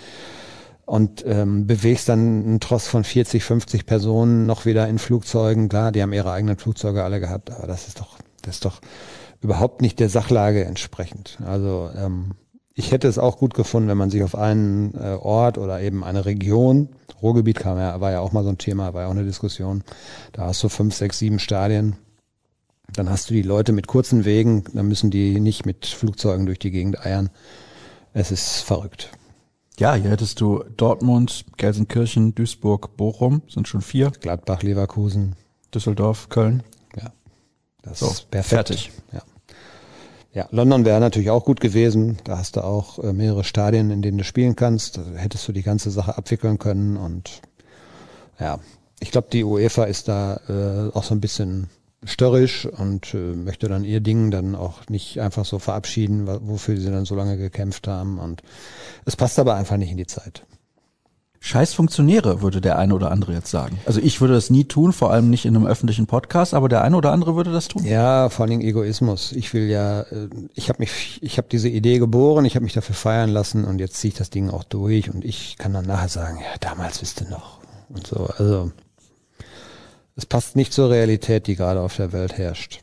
und ähm, bewegst dann einen Tross von 40, 50 Personen noch wieder in Flugzeugen. Klar, die haben ihre eigenen Flugzeuge alle gehabt, aber das ist doch, das ist doch überhaupt nicht der Sachlage entsprechend. Also ähm, ich hätte es auch gut gefunden, wenn man sich auf einen äh, Ort oder eben eine Region, Ruhrgebiet kam ja, war ja auch mal so ein Thema, war ja auch eine Diskussion, da hast du fünf, sechs, sieben Stadien, dann hast du die Leute mit kurzen Wegen, dann müssen die nicht mit Flugzeugen durch die Gegend eiern. Es ist verrückt. Ja, hier hättest du Dortmund, Gelsenkirchen, Duisburg, Bochum, sind schon vier. Gladbach, Leverkusen. Düsseldorf, Köln. Ja. Das so, ist perfekt. Fertig. Ja. Ja, London wäre natürlich auch gut gewesen. Da hast du auch äh, mehrere Stadien, in denen du spielen kannst. Da hättest du die ganze Sache abwickeln können. Und ja, ich glaube, die UEFA ist da äh, auch so ein bisschen störrisch und äh, möchte dann ihr Ding dann auch nicht einfach so verabschieden, wofür sie dann so lange gekämpft haben. Und es passt aber einfach nicht in die Zeit. Scheiß Funktionäre, würde der eine oder andere jetzt sagen. Also ich würde das nie tun, vor allem nicht in einem öffentlichen Podcast, aber der eine oder andere würde das tun. Ja, vor allen Dingen Egoismus. Ich will ja, äh, ich habe mich, ich habe diese Idee geboren, ich habe mich dafür feiern lassen und jetzt ziehe ich das Ding auch durch und ich kann dann nachher sagen, ja, damals wisst ihr noch und so. Also es passt nicht zur Realität, die gerade auf der Welt herrscht.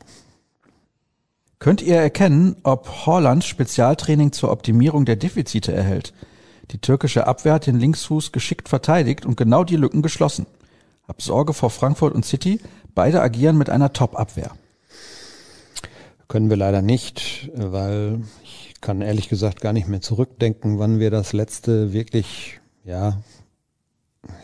Könnt ihr erkennen, ob Holland Spezialtraining zur Optimierung der Defizite erhält? Die türkische Abwehr hat den Linksfuß geschickt verteidigt und genau die Lücken geschlossen. Hab Sorge vor Frankfurt und City. Beide agieren mit einer Top-Abwehr. Können wir leider nicht, weil ich kann ehrlich gesagt gar nicht mehr zurückdenken, wann wir das letzte wirklich, ja,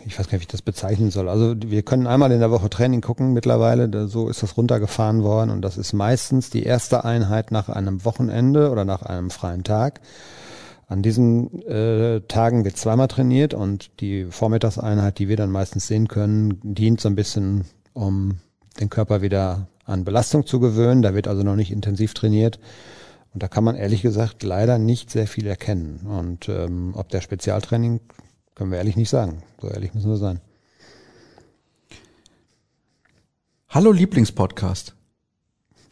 ich weiß gar nicht, wie ich das bezeichnen soll. Also wir können einmal in der Woche Training gucken mittlerweile, so ist das runtergefahren worden und das ist meistens die erste Einheit nach einem Wochenende oder nach einem freien Tag. An diesen äh, Tagen wird zweimal trainiert und die Vormittagseinheit, die wir dann meistens sehen können, dient so ein bisschen, um den Körper wieder an Belastung zu gewöhnen. Da wird also noch nicht intensiv trainiert. Und da kann man ehrlich gesagt leider nicht sehr viel erkennen. Und ähm, ob der Spezialtraining können wir ehrlich nicht sagen. So ehrlich müssen wir sein. Hallo Lieblingspodcast.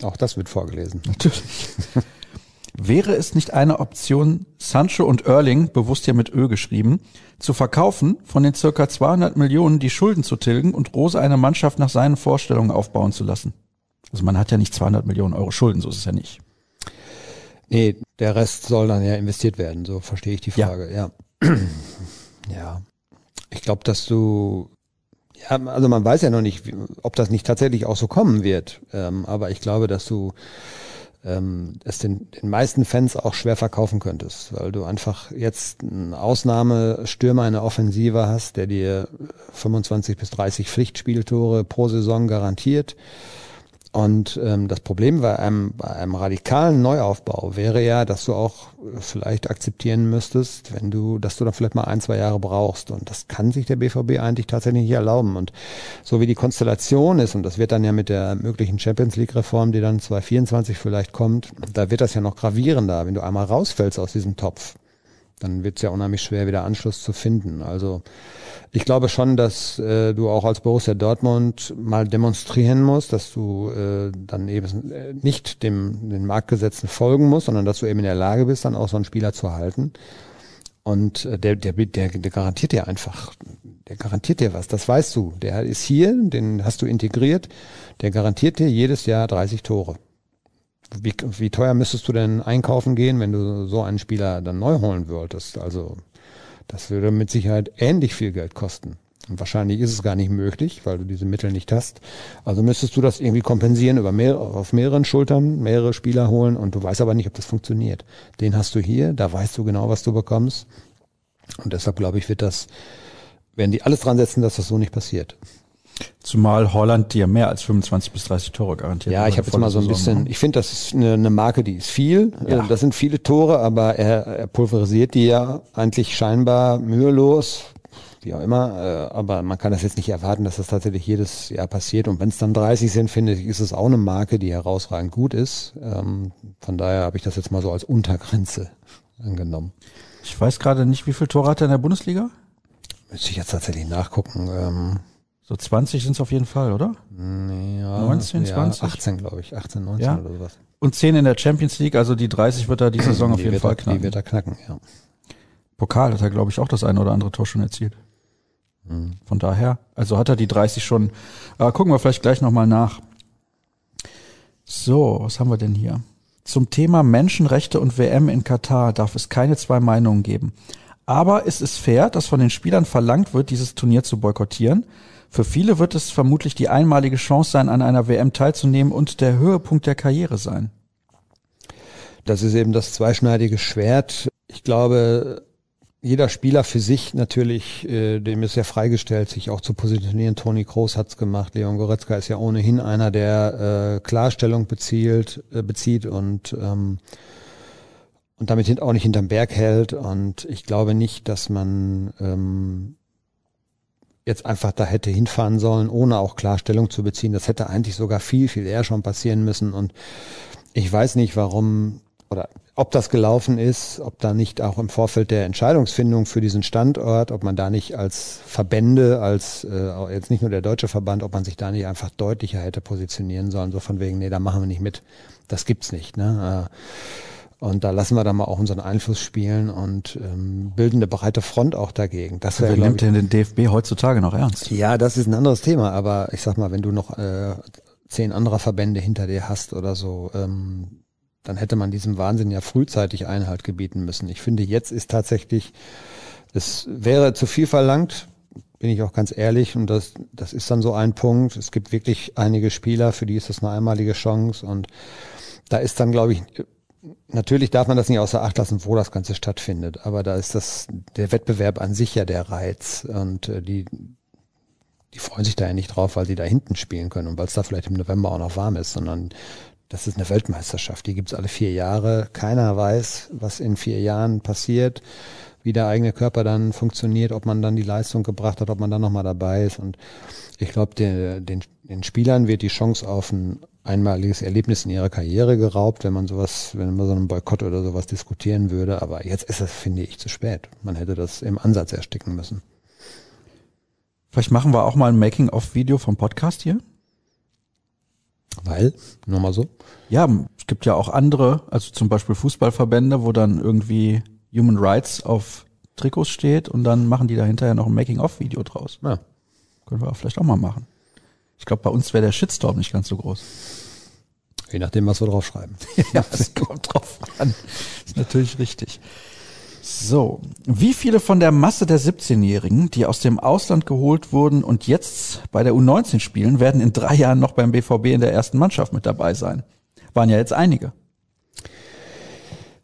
Auch das wird vorgelesen. Natürlich. Wäre es nicht eine Option, Sancho und Erling, bewusst ja mit Ö geschrieben, zu verkaufen, von den circa 200 Millionen die Schulden zu tilgen und Rose eine Mannschaft nach seinen Vorstellungen aufbauen zu lassen? Also man hat ja nicht 200 Millionen Euro Schulden, so ist es ja nicht. Nee, der Rest soll dann ja investiert werden, so verstehe ich die Frage, ja. ja. Ja. Ich glaube, dass du, ja, also man weiß ja noch nicht, ob das nicht tatsächlich auch so kommen wird. Ähm, aber ich glaube, dass du ähm, es den, den meisten Fans auch schwer verkaufen könntest, weil du einfach jetzt einen Ausnahmestürmer in der Offensive hast, der dir 25 bis 30 Pflichtspieltore pro Saison garantiert Und ähm, das Problem bei einem, bei einem radikalen Neuaufbau wäre ja, dass du auch vielleicht akzeptieren müsstest, wenn du, dass du dann vielleicht mal ein, zwei Jahre brauchst. Und das kann sich der BVB eigentlich tatsächlich nicht erlauben. Und so wie die Konstellation ist, und das wird dann ja mit der möglichen Champions League-Reform, die dann 2024 vielleicht kommt, da wird das ja noch gravierender, wenn du einmal rausfällst aus diesem Topf dann wird es ja unheimlich schwer, wieder Anschluss zu finden. Also ich glaube schon, dass äh, du auch als Borussia Dortmund mal demonstrieren musst, dass du äh, dann eben nicht dem den Marktgesetzen folgen musst, sondern dass du eben in der Lage bist, dann auch so einen Spieler zu halten. Und äh, der, der, der, der garantiert dir einfach, der garantiert dir was, das weißt du. Der ist hier, den hast du integriert, der garantiert dir jedes Jahr 30 Tore wie, wie teuer müsstest du denn einkaufen gehen, wenn du so einen Spieler dann neu holen würdest? Also das würde mit Sicherheit ähnlich viel Geld kosten. Und wahrscheinlich ist es gar nicht möglich, weil du diese Mittel nicht hast. Also müsstest du das irgendwie kompensieren über mehr, auf mehreren Schultern, mehrere Spieler holen und du weißt aber nicht, ob das funktioniert. Den hast du hier, da weißt du genau, was du bekommst. Und deshalb glaube ich, wird das, werden die alles dran setzen, dass das so nicht passiert. Zumal Holland dir mehr als 25 bis 30 Tore garantiert. Ja, ich habe jetzt mal so ein bisschen, ich finde, das ist eine, eine, Marke, die ist viel. Ja. Das sind viele Tore, aber er, er pulverisiert die ja eigentlich scheinbar mühelos, wie auch immer. Äh, aber man kann das jetzt nicht erwarten, dass das tatsächlich jedes Jahr passiert. Und wenn es dann 30 sind, finde ich, ist es auch eine Marke, die herausragend gut ist. Ähm, von daher habe ich das jetzt mal so als Untergrenze angenommen. Ich weiß gerade nicht, wie viele Tore hat er in der Bundesliga? Müsste ich jetzt tatsächlich nachgucken. Ähm, so 20 sind es auf jeden Fall, oder? Ja, 19, 20? 18, glaube ich. 18, 19 ja. oder sowas. Und 10 in der Champions League, also die 30 wird er die Saison auf jeden Fall knacken. Die wird er knacken, ja. Pokal hat er, glaube ich, auch das eine oder andere Tor schon erzielt. Mhm. Von daher, also hat er die 30 schon. Äh, gucken wir vielleicht gleich nochmal nach. So, was haben wir denn hier? Zum Thema Menschenrechte und WM in Katar darf es keine zwei Meinungen geben. Aber ist es fair, dass von den Spielern verlangt wird, dieses Turnier zu boykottieren? Für viele wird es vermutlich die einmalige Chance sein, an einer WM teilzunehmen und der Höhepunkt der Karriere sein. Das ist eben das zweischneidige Schwert. Ich glaube, jeder Spieler für sich natürlich, äh, dem ist ja freigestellt, sich auch zu positionieren. Toni Kroos hat's gemacht. Leon Goretzka ist ja ohnehin einer, der äh, Klarstellung bezielt, äh, bezieht und ähm, und damit auch nicht hinterm Berg hält. Und ich glaube nicht, dass man ähm, jetzt einfach da hätte hinfahren sollen, ohne auch Klarstellung zu beziehen. Das hätte eigentlich sogar viel, viel eher schon passieren müssen. Und ich weiß nicht, warum oder ob das gelaufen ist, ob da nicht auch im Vorfeld der Entscheidungsfindung für diesen Standort, ob man da nicht als Verbände, als äh, jetzt nicht nur der deutsche Verband, ob man sich da nicht einfach deutlicher hätte positionieren sollen, so von wegen, nee, da machen wir nicht mit. Das gibt's nicht. Ne? Äh, und da lassen wir dann mal auch unseren Einfluss spielen und ähm, bilden eine breite Front auch dagegen. Das wäre, Wer nimmt denn den DFB heutzutage noch ernst? Ja, das ist ein anderes Thema, aber ich sag mal, wenn du noch äh, zehn anderer Verbände hinter dir hast oder so, ähm, dann hätte man diesem Wahnsinn ja frühzeitig Einhalt gebieten müssen. Ich finde, jetzt ist tatsächlich, es wäre zu viel verlangt, bin ich auch ganz ehrlich, und das, das ist dann so ein Punkt. Es gibt wirklich einige Spieler, für die ist das eine einmalige Chance und da ist dann, glaube ich, Natürlich darf man das nicht außer Acht lassen, wo das Ganze stattfindet, aber da ist das der Wettbewerb an sich ja der Reiz und äh, die die freuen sich da ja nicht drauf, weil sie da hinten spielen können und weil es da vielleicht im November auch noch warm ist, sondern das ist eine Weltmeisterschaft, die gibt's alle vier Jahre. Keiner weiß, was in vier Jahren passiert, wie der eigene Körper dann funktioniert, ob man dann die Leistung gebracht hat, ob man dann nochmal dabei ist. Und ich glaube, den, den, den Spielern wird die Chance auf ein einmaliges Erlebnis in ihrer Karriere geraubt, wenn man sowas, wenn man so einen Boykott oder sowas diskutieren würde. Aber jetzt ist es, finde ich, zu spät. Man hätte das im Ansatz ersticken müssen. Vielleicht machen wir auch mal ein Making-of-Video vom Podcast hier. Weil, nur mal so. Ja, es gibt ja auch andere, also zum Beispiel Fußballverbände, wo dann irgendwie Human Rights auf Trikots steht und dann machen die da hinterher noch ein Making-of-Video draus. Ja. Können wir vielleicht auch mal machen. Ich glaube, bei uns wäre der Shitstorm nicht ganz so groß. Je nachdem, was wir drauf schreiben. ja, es kommt drauf an. Ist natürlich richtig. So, wie viele von der Masse der 17-Jährigen, die aus dem Ausland geholt wurden und jetzt bei der U19 spielen, werden in drei Jahren noch beim BVB in der ersten Mannschaft mit dabei sein? Waren ja jetzt einige.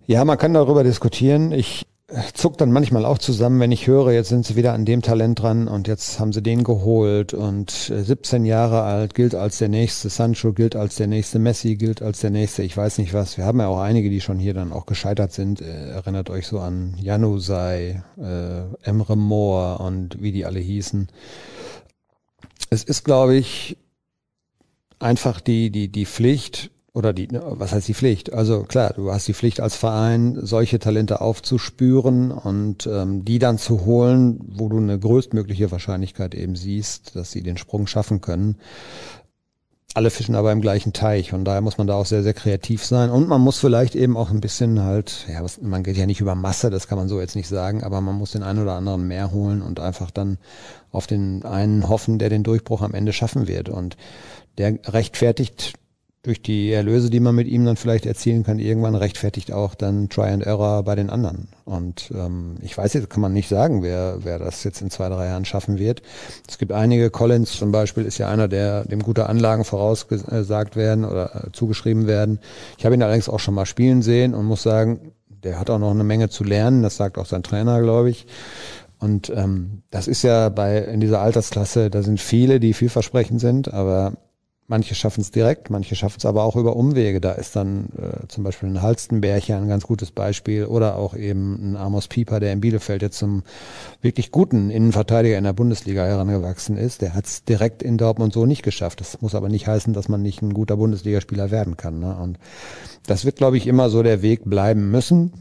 Ja, man kann darüber diskutieren. Ich zuckt dann manchmal auch zusammen, wenn ich höre, jetzt sind sie wieder an dem Talent dran und jetzt haben sie den geholt und 17 äh, Jahre alt gilt als der nächste Sancho, gilt als der nächste Messi, gilt als der nächste, ich weiß nicht was. Wir haben ja auch einige, die schon hier dann auch gescheitert sind. Äh, erinnert euch so an Januzaj, äh, Emre Moore und wie die alle hießen. Es ist, glaube ich, einfach die, die, die Pflicht, oder die, ne, was heißt die Pflicht? Also klar, du hast die Pflicht als Verein, solche Talente aufzuspüren und ähm, die dann zu holen, wo du eine größtmögliche Wahrscheinlichkeit eben siehst, dass sie den Sprung schaffen können. Alle fischen aber im gleichen Teich und daher muss man da auch sehr, sehr kreativ sein und man muss vielleicht eben auch ein bisschen halt, ja, was, man geht ja nicht über Masse, das kann man so jetzt nicht sagen, aber man muss den einen oder anderen mehr holen und einfach dann auf den einen hoffen, der den Durchbruch am Ende schaffen wird und der rechtfertigt durch die Erlöse, die man mit ihm dann vielleicht erzielen kann, irgendwann rechtfertigt auch dann Try and Error bei den anderen. Und ähm, ich weiß jetzt, kann man nicht sagen, wer, wer das jetzt in zwei, drei Jahren schaffen wird. Es gibt einige, Collins zum Beispiel ist ja einer, der dem gute Anlagen vorausgesagt werden oder äh, zugeschrieben werden. Ich habe ihn allerdings auch schon mal spielen sehen und muss sagen, der hat auch noch eine Menge zu lernen. Das sagt auch sein Trainer, glaube ich. Und ähm, das ist ja bei in dieser Altersklasse, da sind viele, die vielversprechend sind, aber Manche schaffen es direkt, manche schaffen es aber auch über Umwege. Da ist dann äh, zum Beispiel ein Halstenberg ja ein ganz gutes Beispiel oder auch eben ein Amos Pieper, der in Bielefeld jetzt zum wirklich guten Innenverteidiger in der Bundesliga herangewachsen ist. Der hat es direkt in Dortmund so nicht geschafft. Das muss aber nicht heißen, dass man nicht ein guter Bundesligaspieler werden kann. Ne? Und das wird, glaube ich, immer so der Weg bleiben müssen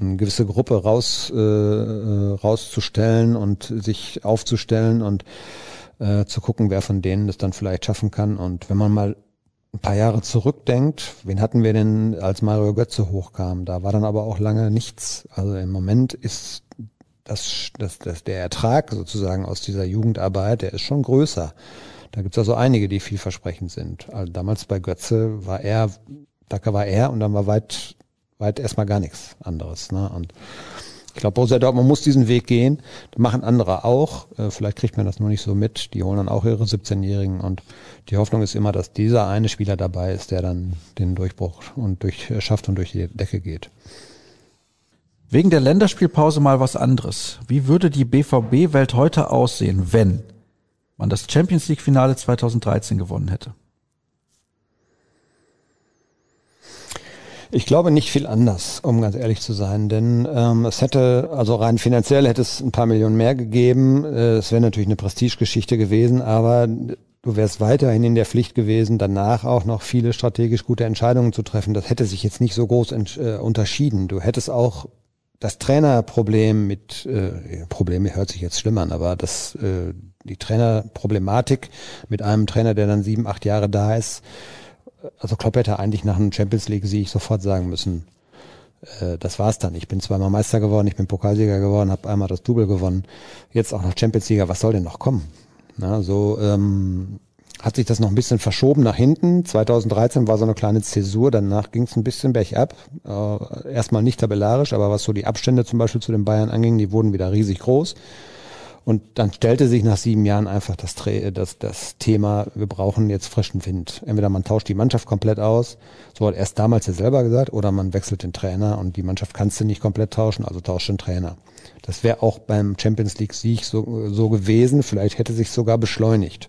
eine gewisse Gruppe raus äh, äh rauszustellen und sich aufzustellen und äh, zu gucken, wer von denen das dann vielleicht schaffen kann. Und wenn man mal ein paar Jahre zurückdenkt, wen hatten wir denn, als Mario Götze hochkam? Da war dann aber auch lange nichts. Also im Moment ist das, das, das der Ertrag sozusagen aus dieser Jugendarbeit, der ist schon größer. Da gibt's also einige, die vielversprechend sind. Also damals bei Götze war er, da war er und dann war weit, weit erstmal gar nichts anderes. Ne? Und glaube, Borussia Dortmund muss diesen Weg gehen. Das machen andere auch. Äh, vielleicht kriegt man das nur nicht so mit. Die holen dann auch ihre 17-Jährigen und die Hoffnung ist immer, dass dieser eine Spieler dabei ist, der dann den Durchbruch und durch äh, schafft und durch die Decke geht. Wegen der Länderspielpause mal was anderes. Wie würde die BVB-Welt heute aussehen, wenn man das Champions League-Finale 2013 gewonnen hätte? Ich glaube nicht viel anders, um ganz ehrlich zu sein, denn ähm, es hätte, also rein finanziell hätte es ein paar Millionen mehr gegeben. Äh, es wäre natürlich eine Prestigegeschichte gewesen, aber du wärst weiterhin in der Pflicht gewesen, danach auch noch viele strategisch gute Entscheidungen zu treffen. Das hätte sich jetzt nicht so groß äh, unterschieden. Du hättest auch das Trainerproblem mit äh, Probleme hört sich jetzt schlimm an, aber das äh, die Trainerproblematik mit einem Trainer, der dann sieben, acht Jahre da ist, also Klopp hätte eigentlich nach einem Champions League Sieg sofort sagen müssen, äh, das war's dann. Ich bin zweimal Meister geworden, ich bin Pokalsieger geworden, habe einmal das Double gewonnen. Jetzt auch noch Champions League, was soll denn noch kommen? Na, so ähm, hat sich das noch ein bisschen verschoben nach hinten. 2013 war so eine kleine Zäsur, danach ging es ein bisschen bergab. Äh, erstmal nicht tabellarisch, aber was so die Abstände zum Beispiel zu den Bayern anging, die wurden wieder riesig groß. Und dann stellte sich nach sieben Jahren einfach das, das, das Thema, wir brauchen jetzt frischen Wind. Entweder man tauscht die Mannschaft komplett aus, so hat erst damals ja selber gesagt, oder man wechselt den Trainer und die Mannschaft kannst du nicht komplett tauschen, also tauscht den Trainer. Das wäre auch beim Champions League Sieg so, so gewesen, vielleicht hätte sich sogar beschleunigt,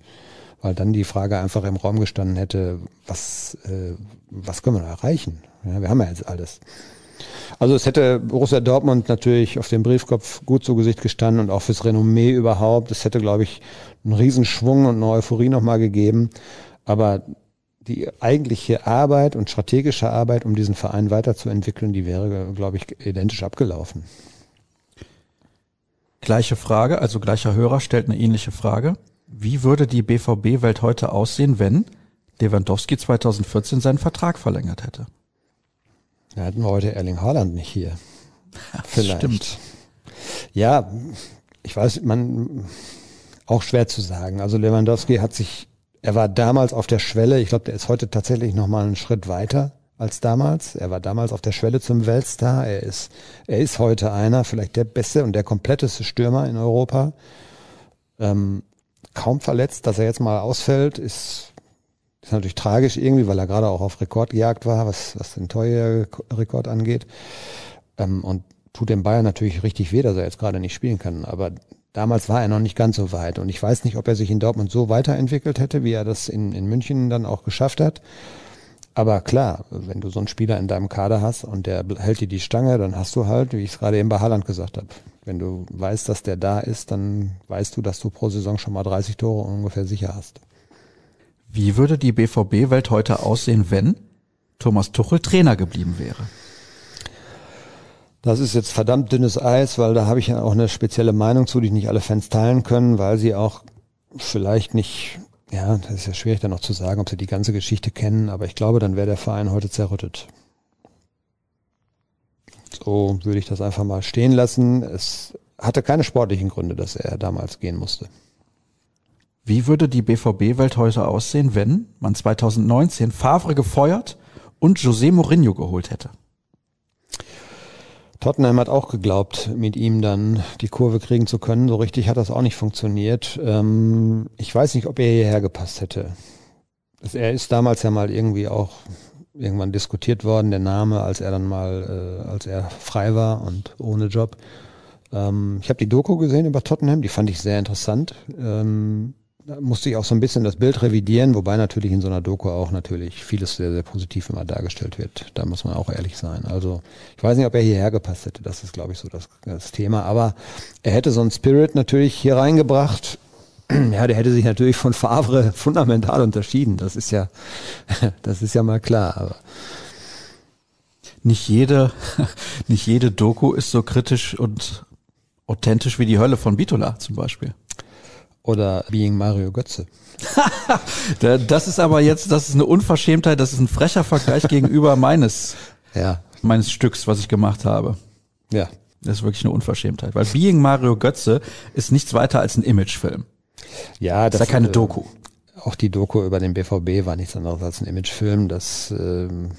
weil dann die Frage einfach im Raum gestanden hätte, was, äh, was können wir noch erreichen? Ja, wir haben ja jetzt alles. Also es hätte Borussia Dortmund natürlich auf dem Briefkopf gut zu Gesicht gestanden und auch fürs Renommee überhaupt. Es hätte, glaube ich, einen Riesenschwung und eine Euphorie nochmal gegeben. Aber die eigentliche Arbeit und strategische Arbeit, um diesen Verein weiterzuentwickeln, die wäre, glaube ich, identisch abgelaufen. Gleiche Frage, also gleicher Hörer stellt eine ähnliche Frage. Wie würde die BVB-Welt heute aussehen, wenn Lewandowski 2014 seinen Vertrag verlängert hätte? Da hätten wir heute Erling Haaland nicht hier. Ja, Vielleicht. Stimmt. Ja, ich weiß, man auch schwer zu sagen. Also Lewandowski hat sich, er war damals auf der Schwelle. Ich glaube, der ist heute tatsächlich noch mal einen Schritt weiter als damals. Er war damals auf der Schwelle zum Weltstar. Er ist, er ist heute einer, vielleicht der beste und der kompletteste Stürmer in Europa. Ähm, kaum verletzt, dass er jetzt mal ausfällt, ist ist natürlich tragisch irgendwie, weil er gerade auch auf Rekord gejagt war, was, was den Torjägerrekord angeht. Ähm, und tut dem Bayern natürlich richtig weh, dass er jetzt gerade nicht spielen kann. Aber damals war er noch nicht ganz so weit. Und ich weiß nicht, ob er sich in Dortmund so weiterentwickelt hätte, wie er das in, in München dann auch geschafft hat. Aber klar, wenn du so einen Spieler in deinem Kader hast und der hält dir die Stange, dann hast du halt, wie ich es gerade eben bei Haaland gesagt habe, wenn du weißt, dass der da ist, dann weißt du, dass du pro Saison schon mal 30 Tore ungefähr sicher hast. Wie würde die BVB-Welt heute aussehen, wenn Thomas Tuchel Trainer geblieben wäre? Das ist jetzt verdammt dünnes Eis, weil da habe ich ja auch eine spezielle Meinung zu, die nicht alle Fans teilen können, weil sie auch vielleicht nicht, ja, das ist ja schwierig dann noch zu sagen, ob sie die ganze Geschichte kennen, aber ich glaube, dann wäre der Verein heute zerrüttet. So würde ich das einfach mal stehen lassen. Es hatte keine sportlichen Gründe, dass er damals gehen musste. Wie würde die BVB-Welt heute aussehen, wenn man 2019 Favre gefeuert und José Mourinho geholt hätte? Tottenham hat auch geglaubt, mit ihm dann die Kurve kriegen zu können. So richtig hat das auch nicht funktioniert. Ähm, ich weiß nicht, ob er hierher gepasst hätte. Er ist damals ja mal irgendwie auch irgendwann diskutiert worden, der Name, als er dann mal, äh, als er frei war und ohne Job. Ähm, ich habe die Doku gesehen über Tottenham, die fand ich sehr interessant. Ähm, da musste ich auch so ein bisschen das Bild revidieren, wobei natürlich in so einer Doku auch natürlich vieles sehr, sehr positiv immer dargestellt wird. Da muss man auch ehrlich sein. Also ich weiß nicht, ob er hierher gepasst hätte. Das ist, glaube ich, so das, das Thema. Aber er hätte so einen Spirit natürlich hier reingebracht. Ja, der hätte sich natürlich von Favre fundamental unterschieden. Das ist ja, das ist ja mal klar. Aber nicht jede, nicht jede Doku ist so kritisch und authentisch wie die Hölle von Bitola zum Beispiel. Oder Being Mario Götze. das ist aber jetzt, das ist eine Unverschämtheit, das ist ein frecher Vergleich gegenüber meines, ja. meines Stücks, was ich gemacht habe. Ja. Das ist wirklich eine Unverschämtheit, weil Being Mario Götze ist nichts weiter als ein Imagefilm. Ja, das ist ja keine äh, Doku. Auch die Doku über den BVB war nichts anderes als ein Imagefilm. Das, ähm,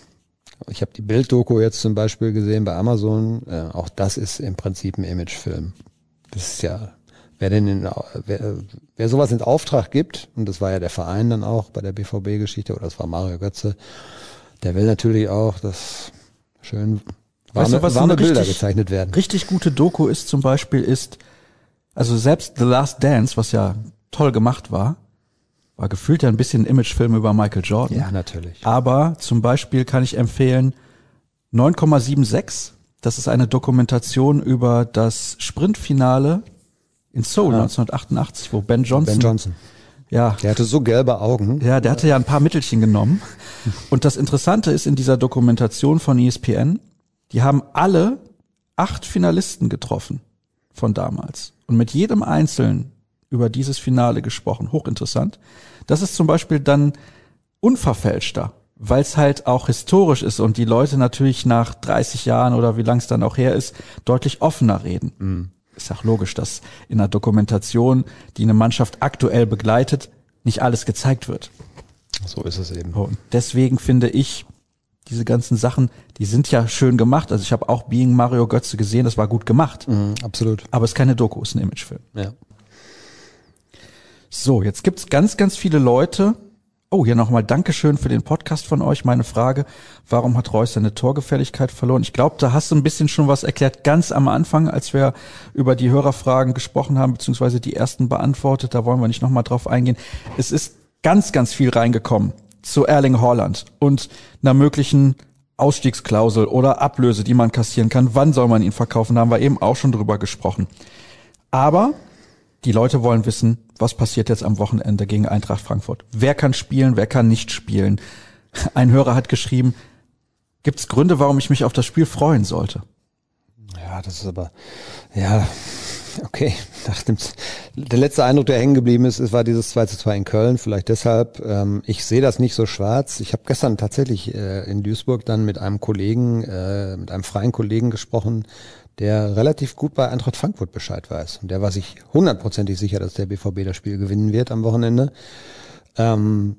ich habe die Bilddoku jetzt zum Beispiel gesehen bei Amazon. Äh, auch das ist im Prinzip ein Imagefilm. Das ist ja wer denn in, wer, wer sowas in Auftrag gibt, und das war ja der Verein dann auch bei der BVB-Geschichte, oder das war Mario Götze, der will natürlich auch, dass schön warme, weißt du, was warme so Bilder richtig, gezeichnet werden. Richtig gute Doku ist zum Beispiel ist, also selbst The Last Dance, was ja toll gemacht war, war gefühlt ja ein bisschen ein Imagefilm über Michael Jordan. Ja, natürlich. Aber zum Beispiel kann ich empfehlen 9,76. Das ist eine Dokumentation über das Sprintfinale in Seoul ja. 1988, wo Ben Johnson. Ben Johnson. Ja. Der hatte so gelbe Augen. Ja, der hatte ja ein paar Mittelchen genommen. Und das Interessante ist in dieser Dokumentation von ESPN, die haben alle acht Finalisten getroffen von damals. Und mit jedem Einzelnen über dieses Finale gesprochen. Hochinteressant. Das ist zum Beispiel dann unverfälschter, weil es halt auch historisch ist und die Leute natürlich nach 30 Jahren oder wie lang es dann auch her ist, deutlich offener reden. Mhm ist auch logisch, dass in einer Dokumentation, die eine Mannschaft aktuell begleitet, nicht alles gezeigt wird. So ist es eben. Und deswegen finde ich, diese ganzen Sachen, die sind ja schön gemacht. Also ich habe auch Being Mario Götze gesehen, das war gut gemacht. Mhm, absolut. Aber es ist keine Doku, es ist ein Imagefilm. Ja. So, jetzt gibt's ganz, ganz viele Leute, Oh, hier nochmal Dankeschön für den Podcast von euch. Meine Frage, warum hat Reus seine Torgefälligkeit verloren? Ich glaube, da hast du ein bisschen schon was erklärt, ganz am Anfang, als wir über die Hörerfragen gesprochen haben, beziehungsweise die ersten beantwortet. Da wollen wir nicht nochmal drauf eingehen. Es ist ganz, ganz viel reingekommen zu Erling Haaland und einer möglichen Ausstiegsklausel oder Ablöse, die man kassieren kann. Wann soll man ihn verkaufen? Da haben wir eben auch schon drüber gesprochen. Aber die Leute wollen wissen, was passiert jetzt am Wochenende gegen Eintracht Frankfurt? Wer kann spielen, wer kann nicht spielen? Ein Hörer hat geschrieben, gibt es Gründe, warum ich mich auf das Spiel freuen sollte? Ja, das ist aber, ja, okay. Nach dem, der letzte Eindruck, der hängen geblieben ist, war dieses 2 zu 2 in Köln, vielleicht deshalb. Ähm, ich sehe das nicht so schwarz. Ich habe gestern tatsächlich äh, in Duisburg dann mit einem Kollegen, äh, mit einem freien Kollegen gesprochen, der relativ gut bei Eintracht Frankfurt Bescheid weiß. Und der war sich hundertprozentig sicher, dass der BVB das Spiel gewinnen wird am Wochenende. Ähm,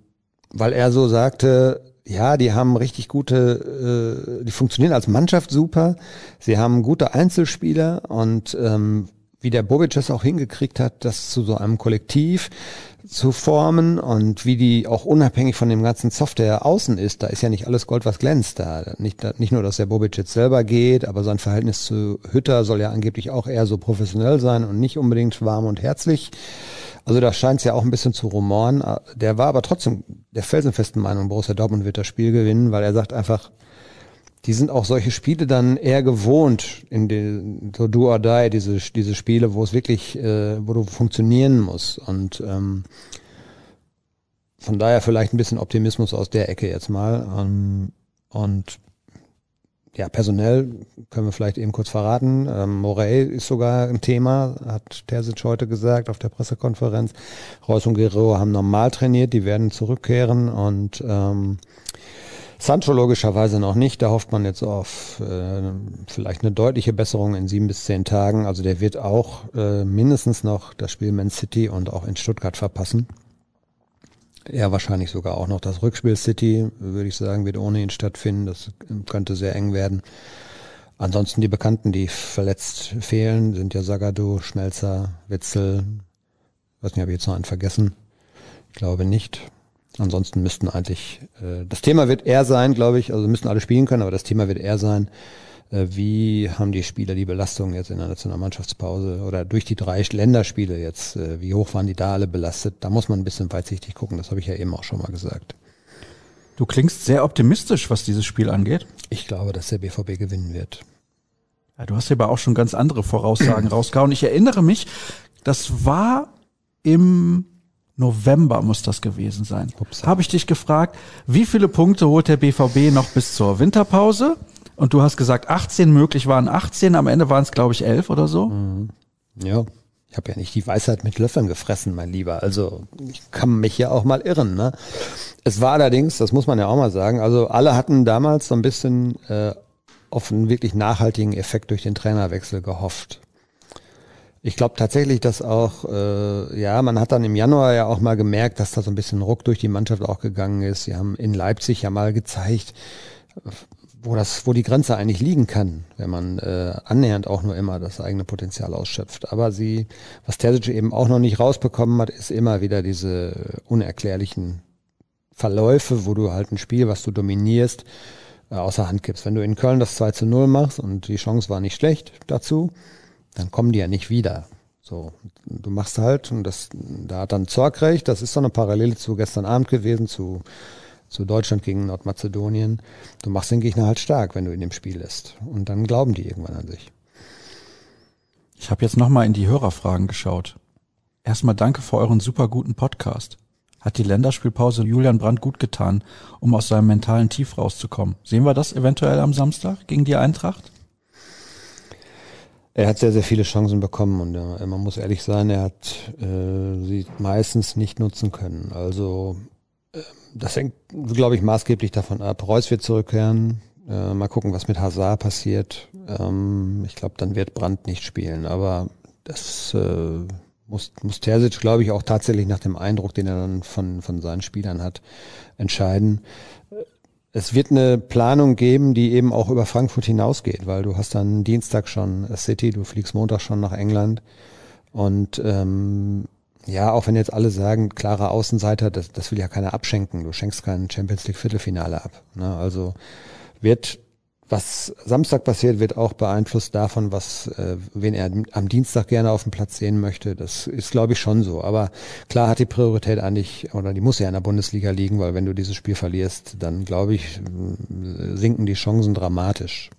weil er so sagte, ja, die haben richtig gute, äh, die funktionieren als Mannschaft super. Sie haben gute Einzelspieler und ähm, wie der Bobic es auch hingekriegt hat, das zu so einem Kollektiv zu formen und wie die auch unabhängig von dem ganzen Software außen ist, da ist ja nicht alles Gold, was glänzt da. Nicht, nicht nur, dass der Bobic jetzt selber geht, aber sein Verhältnis zu Hütter soll ja angeblich auch eher so professionell sein und nicht unbedingt warm und herzlich. Also da scheint es ja auch ein bisschen zu rumoren. Der war aber trotzdem der felsenfesten Meinung, Borussia Dortmund wird das Spiel gewinnen, weil er sagt einfach, die sind auch solche Spiele dann eher gewohnt, in den, so do or die, diese, diese Spiele, wo es wirklich, äh, wo du funktionieren musst. Und ähm, von daher vielleicht ein bisschen Optimismus aus der Ecke jetzt mal. Ähm, und ja, personell können wir vielleicht eben kurz verraten. Ähm, Morey ist sogar ein Thema, hat Terzic heute gesagt auf der Pressekonferenz. Reus und Guerrero haben normal trainiert, die werden zurückkehren und ähm, Sancho logischerweise noch nicht. Da hofft man jetzt auf äh, vielleicht eine deutliche Besserung in sieben bis zehn Tagen. Also der wird auch äh, mindestens noch das Spiel Man City und auch in Stuttgart verpassen. Ja, wahrscheinlich sogar auch noch das Rückspiel City, würde ich sagen, wird ohne ihn stattfinden. Das könnte sehr eng werden. Ansonsten die Bekannten, die verletzt fehlen, sind ja Sagadu, Schmelzer, Witzel. weiß nicht, habe ich jetzt noch einen vergessen? Ich glaube nicht. Ansonsten müssten eigentlich, äh, das Thema wird eher sein, glaube ich, also müssen alle spielen können, aber das Thema wird eher sein, äh, wie haben die Spieler die Belastung jetzt in der Nationalmannschaftspause oder durch die drei Länderspiele jetzt, äh, wie hoch waren die da alle belastet? Da muss man ein bisschen weitsichtig gucken, das habe ich ja eben auch schon mal gesagt. Du klingst sehr optimistisch, was dieses Spiel angeht. Ich glaube, dass der BVB gewinnen wird. Ja, du hast ja aber auch schon ganz andere Voraussagen rausgehauen. Ich erinnere mich, das war im November muss das gewesen sein. Habe ich dich gefragt, wie viele Punkte holt der BVB noch bis zur Winterpause? Und du hast gesagt, 18 möglich waren 18, am Ende waren es, glaube ich, 11 oder so. Mhm. Ja, ich habe ja nicht die Weisheit mit Löffeln gefressen, mein Lieber. Also ich kann mich ja auch mal irren. Ne? Es war allerdings, das muss man ja auch mal sagen, also alle hatten damals so ein bisschen äh, auf einen wirklich nachhaltigen Effekt durch den Trainerwechsel gehofft. Ich glaube tatsächlich, dass auch, äh, ja, man hat dann im Januar ja auch mal gemerkt, dass da so ein bisschen Ruck durch die Mannschaft auch gegangen ist. Sie haben in Leipzig ja mal gezeigt, wo das, wo die Grenze eigentlich liegen kann, wenn man äh, annähernd auch nur immer das eigene Potenzial ausschöpft. Aber sie, was Terzic eben auch noch nicht rausbekommen hat, ist immer wieder diese unerklärlichen Verläufe, wo du halt ein Spiel, was du dominierst, äh, außer Hand gibst. Wenn du in Köln das 2 zu 0 machst und die Chance war nicht schlecht dazu, dann kommen die ja nicht wieder. So, du machst halt, und das, da hat dann Zorg recht, das ist so eine Parallele zu gestern Abend gewesen, zu, zu Deutschland gegen Nordmazedonien. Du machst den Gegner halt stark, wenn du in dem Spiel lässt. Und dann glauben die irgendwann an sich. Ich habe jetzt nochmal in die Hörerfragen geschaut. Erstmal danke für euren super guten Podcast. Hat die Länderspielpause Julian Brandt gut getan, um aus seinem mentalen Tief rauszukommen? Sehen wir das eventuell am Samstag gegen die Eintracht? Er hat sehr, sehr viele Chancen bekommen und ja, man muss ehrlich sein, er hat äh, sie meistens nicht nutzen können. Also äh, das hängt, glaube ich, maßgeblich davon ab. Reus wird zurückkehren. Äh, mal gucken, was mit Hazard passiert. Ähm, ich glaube, dann wird Brandt nicht spielen. Aber das äh, muss, muss Terzic, glaube ich, auch tatsächlich nach dem Eindruck, den er dann von, von seinen Spielern hat, entscheiden es wird eine Planung geben, die eben auch über Frankfurt hinausgeht, weil du hast dann Dienstag schon City, du fliegst Montag schon nach England und ähm, ja, auch wenn jetzt alle sagen, klarer Außenseiter, das, das will ja keiner abschenken. Du schenkst kein Champions League Viertelfinale ab. Ne? Also wird was Samstag passiert, wird auch beeinflusst davon, was äh, wen er am Dienstag gerne auf dem Platz sehen möchte. Das ist, glaube ich, schon so. Aber klar hat die Priorität eigentlich, oder die muss ja in der Bundesliga liegen, weil wenn du dieses Spiel verlierst, dann glaube ich, sinken die Chancen dramatisch.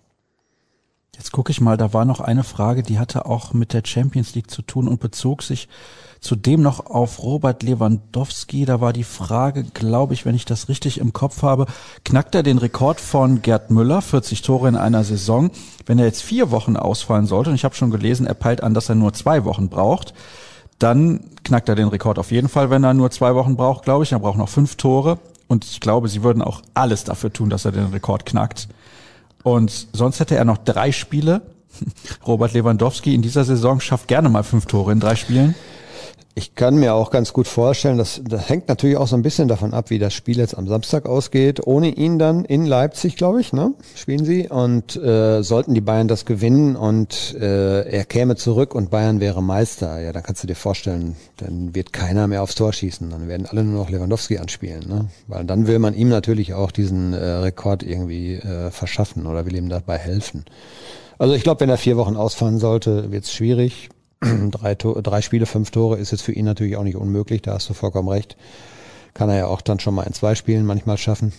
Jetzt gucke ich mal, da war noch eine Frage, die hatte auch mit der Champions League zu tun und bezog sich zudem noch auf Robert Lewandowski. Da war die Frage, glaube ich, wenn ich das richtig im Kopf habe, knackt er den Rekord von Gerd Müller, 40 Tore in einer Saison. Wenn er jetzt vier Wochen ausfallen sollte, und ich habe schon gelesen, er peilt an, dass er nur zwei Wochen braucht, dann knackt er den Rekord auf jeden Fall, wenn er nur zwei Wochen braucht, glaube ich. Er braucht noch fünf Tore. Und ich glaube, sie würden auch alles dafür tun, dass er den Rekord knackt. Und sonst hätte er noch drei Spiele. Robert Lewandowski in dieser Saison schafft gerne mal fünf Tore in drei Spielen. Ich kann mir auch ganz gut vorstellen, dass das hängt natürlich auch so ein bisschen davon ab, wie das Spiel jetzt am Samstag ausgeht. Ohne ihn dann in Leipzig, glaube ich, ne, spielen sie und äh, sollten die Bayern das gewinnen und äh, er käme zurück und Bayern wäre Meister. Ja, dann kannst du dir vorstellen, dann wird keiner mehr aufs Tor schießen, dann werden alle nur noch Lewandowski anspielen, ne, weil dann will man ihm natürlich auch diesen äh, Rekord irgendwie äh, verschaffen oder will ihm dabei helfen. Also ich glaube, wenn er vier Wochen ausfallen sollte, wird es schwierig drei, drei Spiele, fünf Tore ist jetzt für ihn natürlich auch nicht unmöglich, da hast du vollkommen recht. Kann er ja auch dann schon mal in zwei Spielen manchmal schaffen.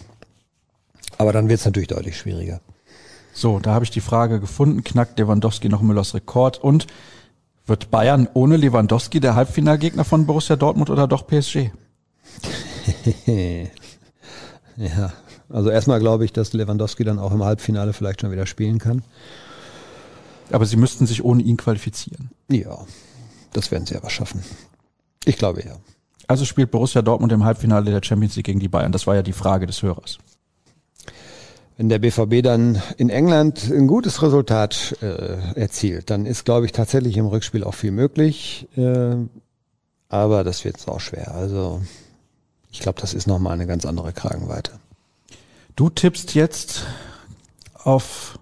Aber dann wird es natürlich deutlich schwieriger. So, da habe ich die Frage gefunden, knackt Lewandowski noch Müllers Rekord und wird Bayern ohne Lewandowski der Halbfinalgegner von Borussia Dortmund oder doch PSG? ja, also erstmal glaube ich, dass Lewandowski dann auch im Halbfinale vielleicht schon wieder spielen kann. Aber sie müssten sich ohne ihn qualifizieren. Ja, das werden sie aber schaffen. Ich glaube ja. Also spielt Borussia Dortmund im Halbfinale der Champions League gegen die Bayern. Das war ja die Frage des Hörers. Wenn der BVB dann in England ein gutes Resultat äh, erzielt, dann ist, glaube ich, tatsächlich im Rückspiel auch viel möglich. Äh, aber das wird auch schwer. Also ich glaube, das ist nochmal eine ganz andere Kragenweite. Du tippst jetzt auf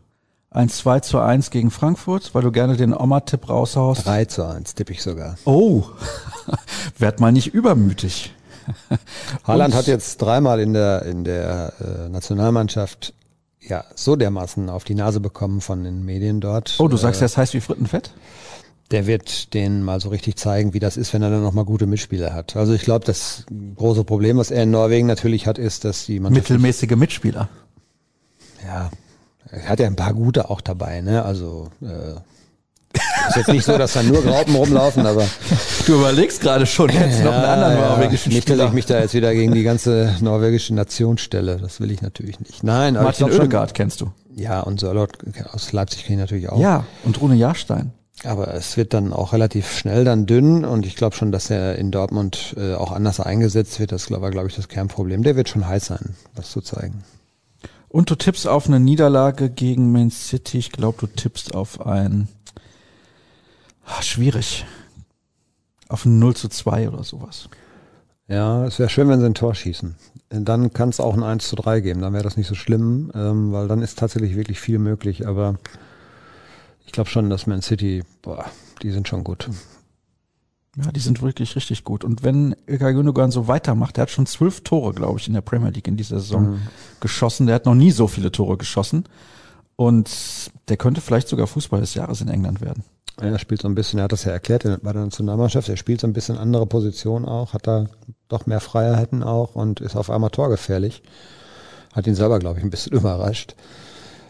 ein 2 zu 1 gegen Frankfurt, weil du gerne den Oma-Tipp raushaust. 3 zu 1 tippe ich sogar. Oh, werd mal nicht übermütig. Haaland hat jetzt dreimal in der, in der äh, Nationalmannschaft ja so dermaßen auf die Nase bekommen von den Medien dort. Oh, du sagst, äh, das heißt wie Frittenfett? Der wird denen mal so richtig zeigen, wie das ist, wenn er dann nochmal gute Mitspieler hat. Also ich glaube, das große Problem, was er in Norwegen natürlich hat, ist, dass die Mannschaft Mittelmäßige Mitspieler. Ja, er hat ja ein paar gute auch dabei, ne? Also äh, ist jetzt nicht so, dass da nur Graupen rumlaufen, aber du überlegst gerade schon jetzt ja, noch einen anderen ja, norwegischen Nicht, dass ich mich da jetzt wieder gegen die ganze norwegische Nation stelle. Das will ich natürlich nicht. Nein, aber Martin Oedegaard kennst du. Ja, und Sörlot aus Leipzig kenne ich natürlich auch. Ja, und Rune Jahrstein. Aber es wird dann auch relativ schnell dann dünn und ich glaube schon, dass er in Dortmund äh, auch anders eingesetzt wird. Das war, glaube ich, das Kernproblem. Der wird schon heiß sein, was zu zeigen. Und du tippst auf eine Niederlage gegen Man City. Ich glaube, du tippst auf ein ach, schwierig. Auf ein 0 zu 2 oder sowas. Ja, es wäre schön, wenn sie ein Tor schießen. Dann kann es auch ein 1 zu 3 geben. Dann wäre das nicht so schlimm, ähm, weil dann ist tatsächlich wirklich viel möglich. Aber ich glaube schon, dass Man City, boah, die sind schon gut. Ja, die sind wirklich richtig gut. Und wenn Ilkay Gündogan so weitermacht, der hat schon zwölf Tore, glaube ich, in der Premier League in dieser Saison mhm. geschossen. Der hat noch nie so viele Tore geschossen. Und der könnte vielleicht sogar Fußball des Jahres in England werden. Er spielt so ein bisschen, er hat das ja erklärt bei der Nationalmannschaft, er spielt so ein bisschen andere Position auch, hat da doch mehr Freiheiten auch und ist auf einmal torgefährlich. Hat ihn selber, glaube ich, ein bisschen überrascht.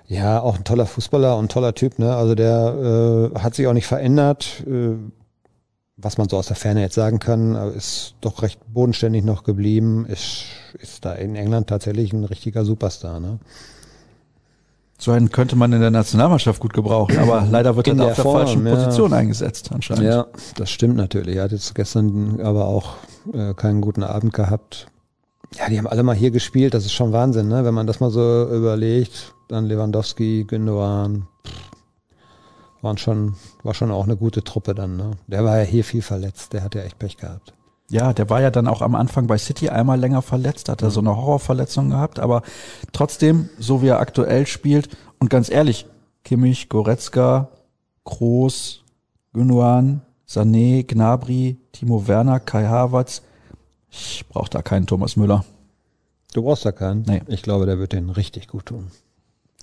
Ja, auch ein toller Fußballer und toller Typ, ne? Also der äh, hat sich auch nicht verändert. Äh, was man so aus der Ferne jetzt sagen kann, ist doch recht bodenständig noch geblieben, ist, ist da in England tatsächlich ein richtiger Superstar. Ne? So einen könnte man in der Nationalmannschaft gut gebrauchen, aber leider wird er da auf der Form, falschen Position ja. eingesetzt anscheinend. Ja, das stimmt natürlich. Er hat jetzt gestern aber auch äh, keinen guten Abend gehabt. Ja, die haben alle mal hier gespielt, das ist schon Wahnsinn, ne? wenn man das mal so überlegt. Dann Lewandowski, Gündogan, waren schon, war schon auch eine gute Truppe dann. Ne? Der war ja hier viel verletzt, der hat ja echt Pech gehabt. Ja, der war ja dann auch am Anfang bei City einmal länger verletzt, hat er mhm. so eine Horrorverletzung gehabt, aber trotzdem, so wie er aktuell spielt, und ganz ehrlich, Kimmich, Goretzka, Groß, Gündogan, Sané, Gnabry, Timo Werner, Kai Havertz, ich brauche da keinen Thomas Müller. Du brauchst da keinen? Nee. Ich glaube, der wird den richtig gut tun.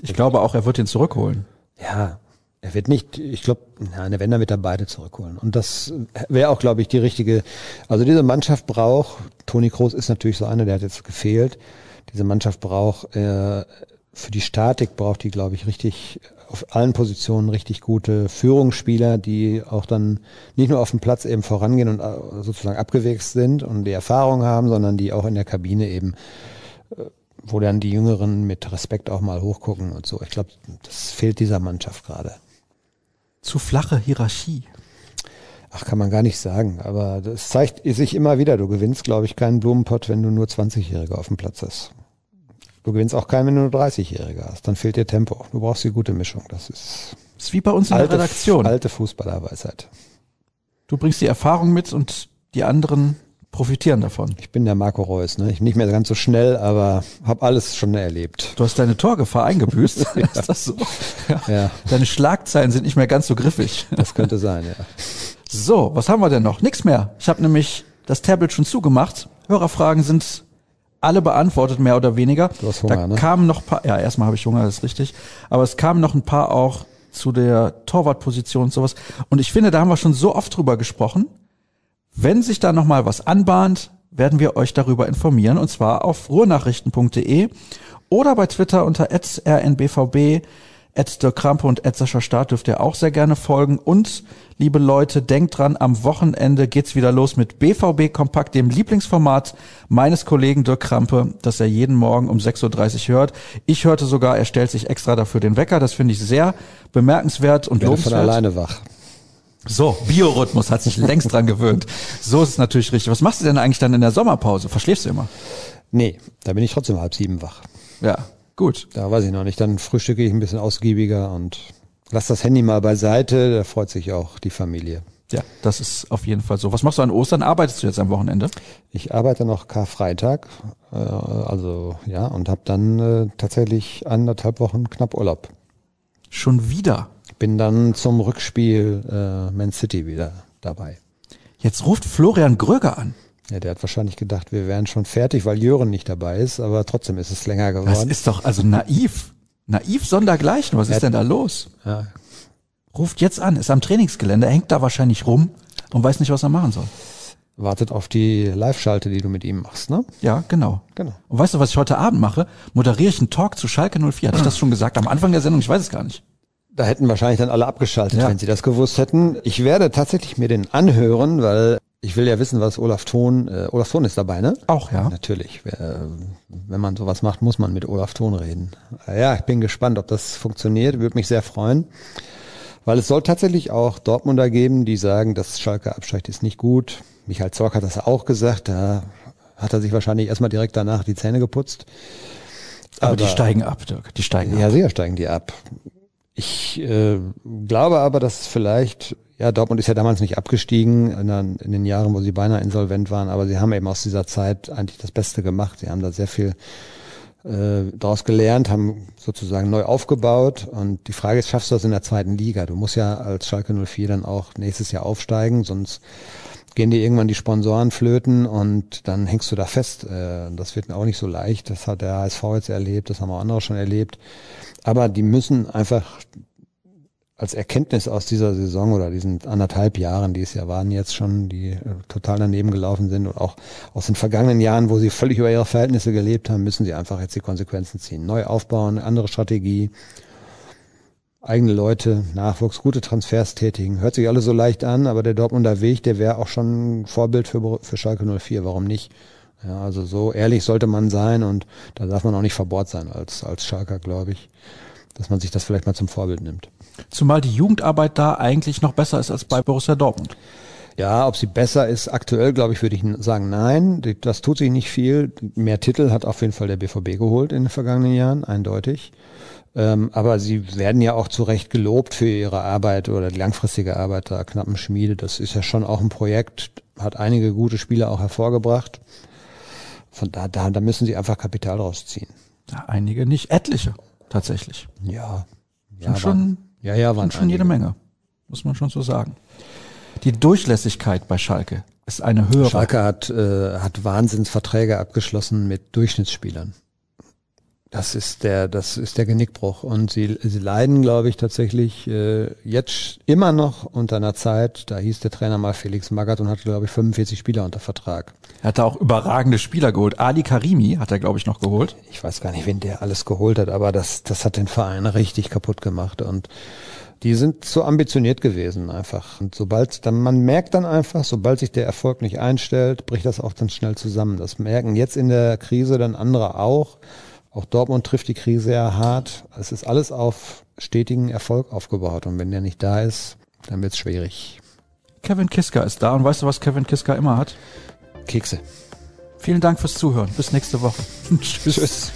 Ich, ich glaube auch, er wird den zurückholen. Ja, er wird nicht, ich glaube, nein, wenn, dann wird er beide zurückholen. Und das wäre auch, glaube ich, die richtige, also diese Mannschaft braucht, Toni Kroos ist natürlich so einer, der hat jetzt gefehlt. Diese Mannschaft braucht, äh, für die Statik braucht die, glaube ich, richtig auf allen Positionen richtig gute Führungsspieler, die auch dann nicht nur auf dem Platz eben vorangehen und äh, sozusagen abgewichst sind und die Erfahrung haben, sondern die auch in der Kabine eben äh, wo dann die Jüngeren mit Respekt auch mal hochgucken und so. Ich glaube, das fehlt dieser Mannschaft gerade zu flache Hierarchie. Ach, kann man gar nicht sagen. Aber das zeigt sich immer wieder. Du gewinnst, glaube ich, keinen Blumenpott, wenn du nur 20-Jährige auf dem Platz hast. Du gewinnst auch keinen, wenn du nur 30-Jährige hast. Dann fehlt dir Tempo. Du brauchst die gute Mischung. Das ist, das ist wie bei uns in alte, der Redaktion. Alte Fußballerweisheit. Du bringst die Erfahrung mit und die anderen profitieren davon. Ich bin der Marco Reus, ne? Ich bin nicht mehr ganz so schnell, aber habe alles schon erlebt. Du hast deine Torgefahr eingebüßt. ist das so? Ja. Ja. Deine Schlagzeilen sind nicht mehr ganz so griffig. Das könnte sein, ja. So, was haben wir denn noch? Nix mehr. Ich habe nämlich das Tablet schon zugemacht. Hörerfragen sind alle beantwortet, mehr oder weniger. Du hast Hunger, da ne? kamen noch paar, ja, erstmal habe ich Hunger, das ist richtig. Aber es kamen noch ein paar auch zu der Torwartposition und sowas. Und ich finde, da haben wir schon so oft drüber gesprochen. Wenn sich da nochmal was anbahnt, werden wir euch darüber informieren. Und zwar auf ruhrnachrichten.de oder bei Twitter unter rnbvb, Krampe und Sascha Staat dürft ihr auch sehr gerne folgen. Und, liebe Leute, denkt dran, am Wochenende geht's wieder los mit BVB Kompakt, dem Lieblingsformat meines Kollegen Dirk Krampe, das er jeden Morgen um 6.30 Uhr hört. Ich hörte sogar, er stellt sich extra dafür den Wecker. Das finde ich sehr bemerkenswert und Ich werde von lobenswert. alleine wach. So, Biorhythmus hat sich längst dran gewöhnt. So ist es natürlich richtig. Was machst du denn eigentlich dann in der Sommerpause? Verschläfst du immer? Nee, da bin ich trotzdem halb sieben wach. Ja, gut. Da weiß ich noch nicht. Dann frühstücke ich ein bisschen ausgiebiger und lass das Handy mal beiseite. Da freut sich auch die Familie. Ja, das ist auf jeden Fall so. Was machst du an Ostern? Arbeitest du jetzt am Wochenende? Ich arbeite noch Karfreitag, äh, also ja, und habe dann äh, tatsächlich anderthalb Wochen knapp Urlaub. Schon wieder. Bin dann zum Rückspiel äh, Man City wieder dabei. Jetzt ruft Florian Gröger an. Ja, der hat wahrscheinlich gedacht, wir wären schon fertig, weil Jören nicht dabei ist, aber trotzdem ist es länger Das geworden. ist doch also naiv. Naiv sondergleichen. Was ist denn da los? ja, Ruft jetzt an, ist am Trainingsgelände, hängt da wahrscheinlich rum und weiß nicht, was er machen soll. wartet auf die Live-Schalte, die du mit ihm machst, ne? Ja, genau. Genau. Und weißt du, was ich heute Abend mache? Moderiere ich einen Talk zu Schalke 04. Hatte ich das schon gesagt am Anfang der Sendung? Ich weiß es gar nicht. Da hätten wahrscheinlich dann alle abgeschaltet, Ja. wenn sie das gewusst hätten. Ich werde tatsächlich mir den anhören, weil ich will ja wissen, was Olaf Thon, äh, Olaf Thon ist dabei, ne? Auch, ja. Natürlich. Wer, wenn man sowas macht, muss man mit Olaf Thon reden. Ja, ich bin gespannt, ob das funktioniert. Würde mich sehr freuen. Weil es soll tatsächlich auch Dortmunder geben, die sagen, dass Schalke absteigt ist nicht gut. Michael Zorc hat das auch gesagt. Da hat er sich wahrscheinlich erstmal direkt danach die Zähne geputzt. Aber, die steigen ab, Dirk. Die steigen Ja, ab. sicher steigen die ab. Ich äh, glaube aber, dass vielleicht, ja, Dortmund ist ja damals nicht abgestiegen in, den- in den Jahren, wo sie beinahe insolvent waren, aber sie haben eben aus dieser Zeit eigentlich das Beste gemacht. Sie haben da sehr viel äh, daraus gelernt, haben sozusagen neu aufgebaut und die Frage ist, schaffst du das in der zweiten Liga? Du musst ja als Schalke 04 dann auch nächstes Jahr aufsteigen, sonst gehen dir irgendwann die Sponsoren flöten und dann hängst du da fest. Äh, Das wird auch nicht so leicht. Das hat der HSV jetzt erlebt, das haben auch andere schon erlebt. Aber die müssen einfach als Erkenntnis aus dieser Saison oder diesen anderthalb Jahren, die es ja waren jetzt schon, die äh, total daneben gelaufen sind und auch aus den vergangenen Jahren, wo sie völlig über ihre Verhältnisse gelebt haben, müssen sie einfach jetzt die Konsequenzen ziehen. Neu aufbauen, andere Strategie, eigene Leute, Nachwuchs, gute Transfers tätigen. Hört sich alles so leicht an, aber der Dortmunder Weg, der wäre auch schon ein Vorbild für, für Schalke 04. Warum nicht? Ja, also so ehrlich sollte man sein und da darf man auch nicht verbohrt sein als, als Schalker, glaube ich, dass man sich das vielleicht mal zum Vorbild nimmt. Zumal die Jugendarbeit da eigentlich noch besser ist als bei Borussia Dortmund. Ja, ob sie besser ist, aktuell glaube ich, würde ich sagen, nein. Das tut sich nicht viel. Mehr Titel hat auf jeden Fall der BVB geholt in den vergangenen Jahren, eindeutig. Ähm, aber sie werden ja auch zu Recht gelobt für ihre Arbeit oder die langfristige Arbeit der knappen Schmiede. Das ist ja schon auch ein Projekt, hat einige gute Spieler auch hervorgebracht. Von da, da, da müssen sie einfach Kapital rausziehen. Ja, einige nicht, etliche tatsächlich. Ja. Sind schon, ja, ja, waren schon jede einige. Menge, muss man schon so sagen. Die Durchlässigkeit bei Schalke ist eine höhere. Schalke hat, äh, hat Wahnsinnsverträge abgeschlossen mit Durchschnittsspielern. Das ist der, das ist der Genickbruch. Und sie, sie leiden, glaube ich, tatsächlich äh, jetzt immer noch unter einer Zeit, da hieß der Trainer mal Felix Magath und hatte, glaube ich, 45 Spieler unter Vertrag. Er hat da auch überragende Spieler geholt. Ali Karimi hat er, glaube ich, noch geholt. Ich weiß gar nicht, wen der alles geholt hat, aber das, das hat den Verein richtig kaputt gemacht. Und die sind zu ambitioniert gewesen einfach. Und sobald, dann, man merkt dann einfach, sobald sich der Erfolg nicht einstellt, bricht das auch dann schnell zusammen. Das merken jetzt in der Krise dann andere auch. Auch Dortmund trifft die Krise sehr hart. Es ist alles auf stetigen Erfolg aufgebaut. Und wenn der nicht da ist, dann wird's schwierig. Kevin Kiska ist da und weißt du, was Kevin Kiska immer hat? Kekse. Vielen Dank fürs Zuhören. Bis nächste Woche. Tschüss. Tschüss.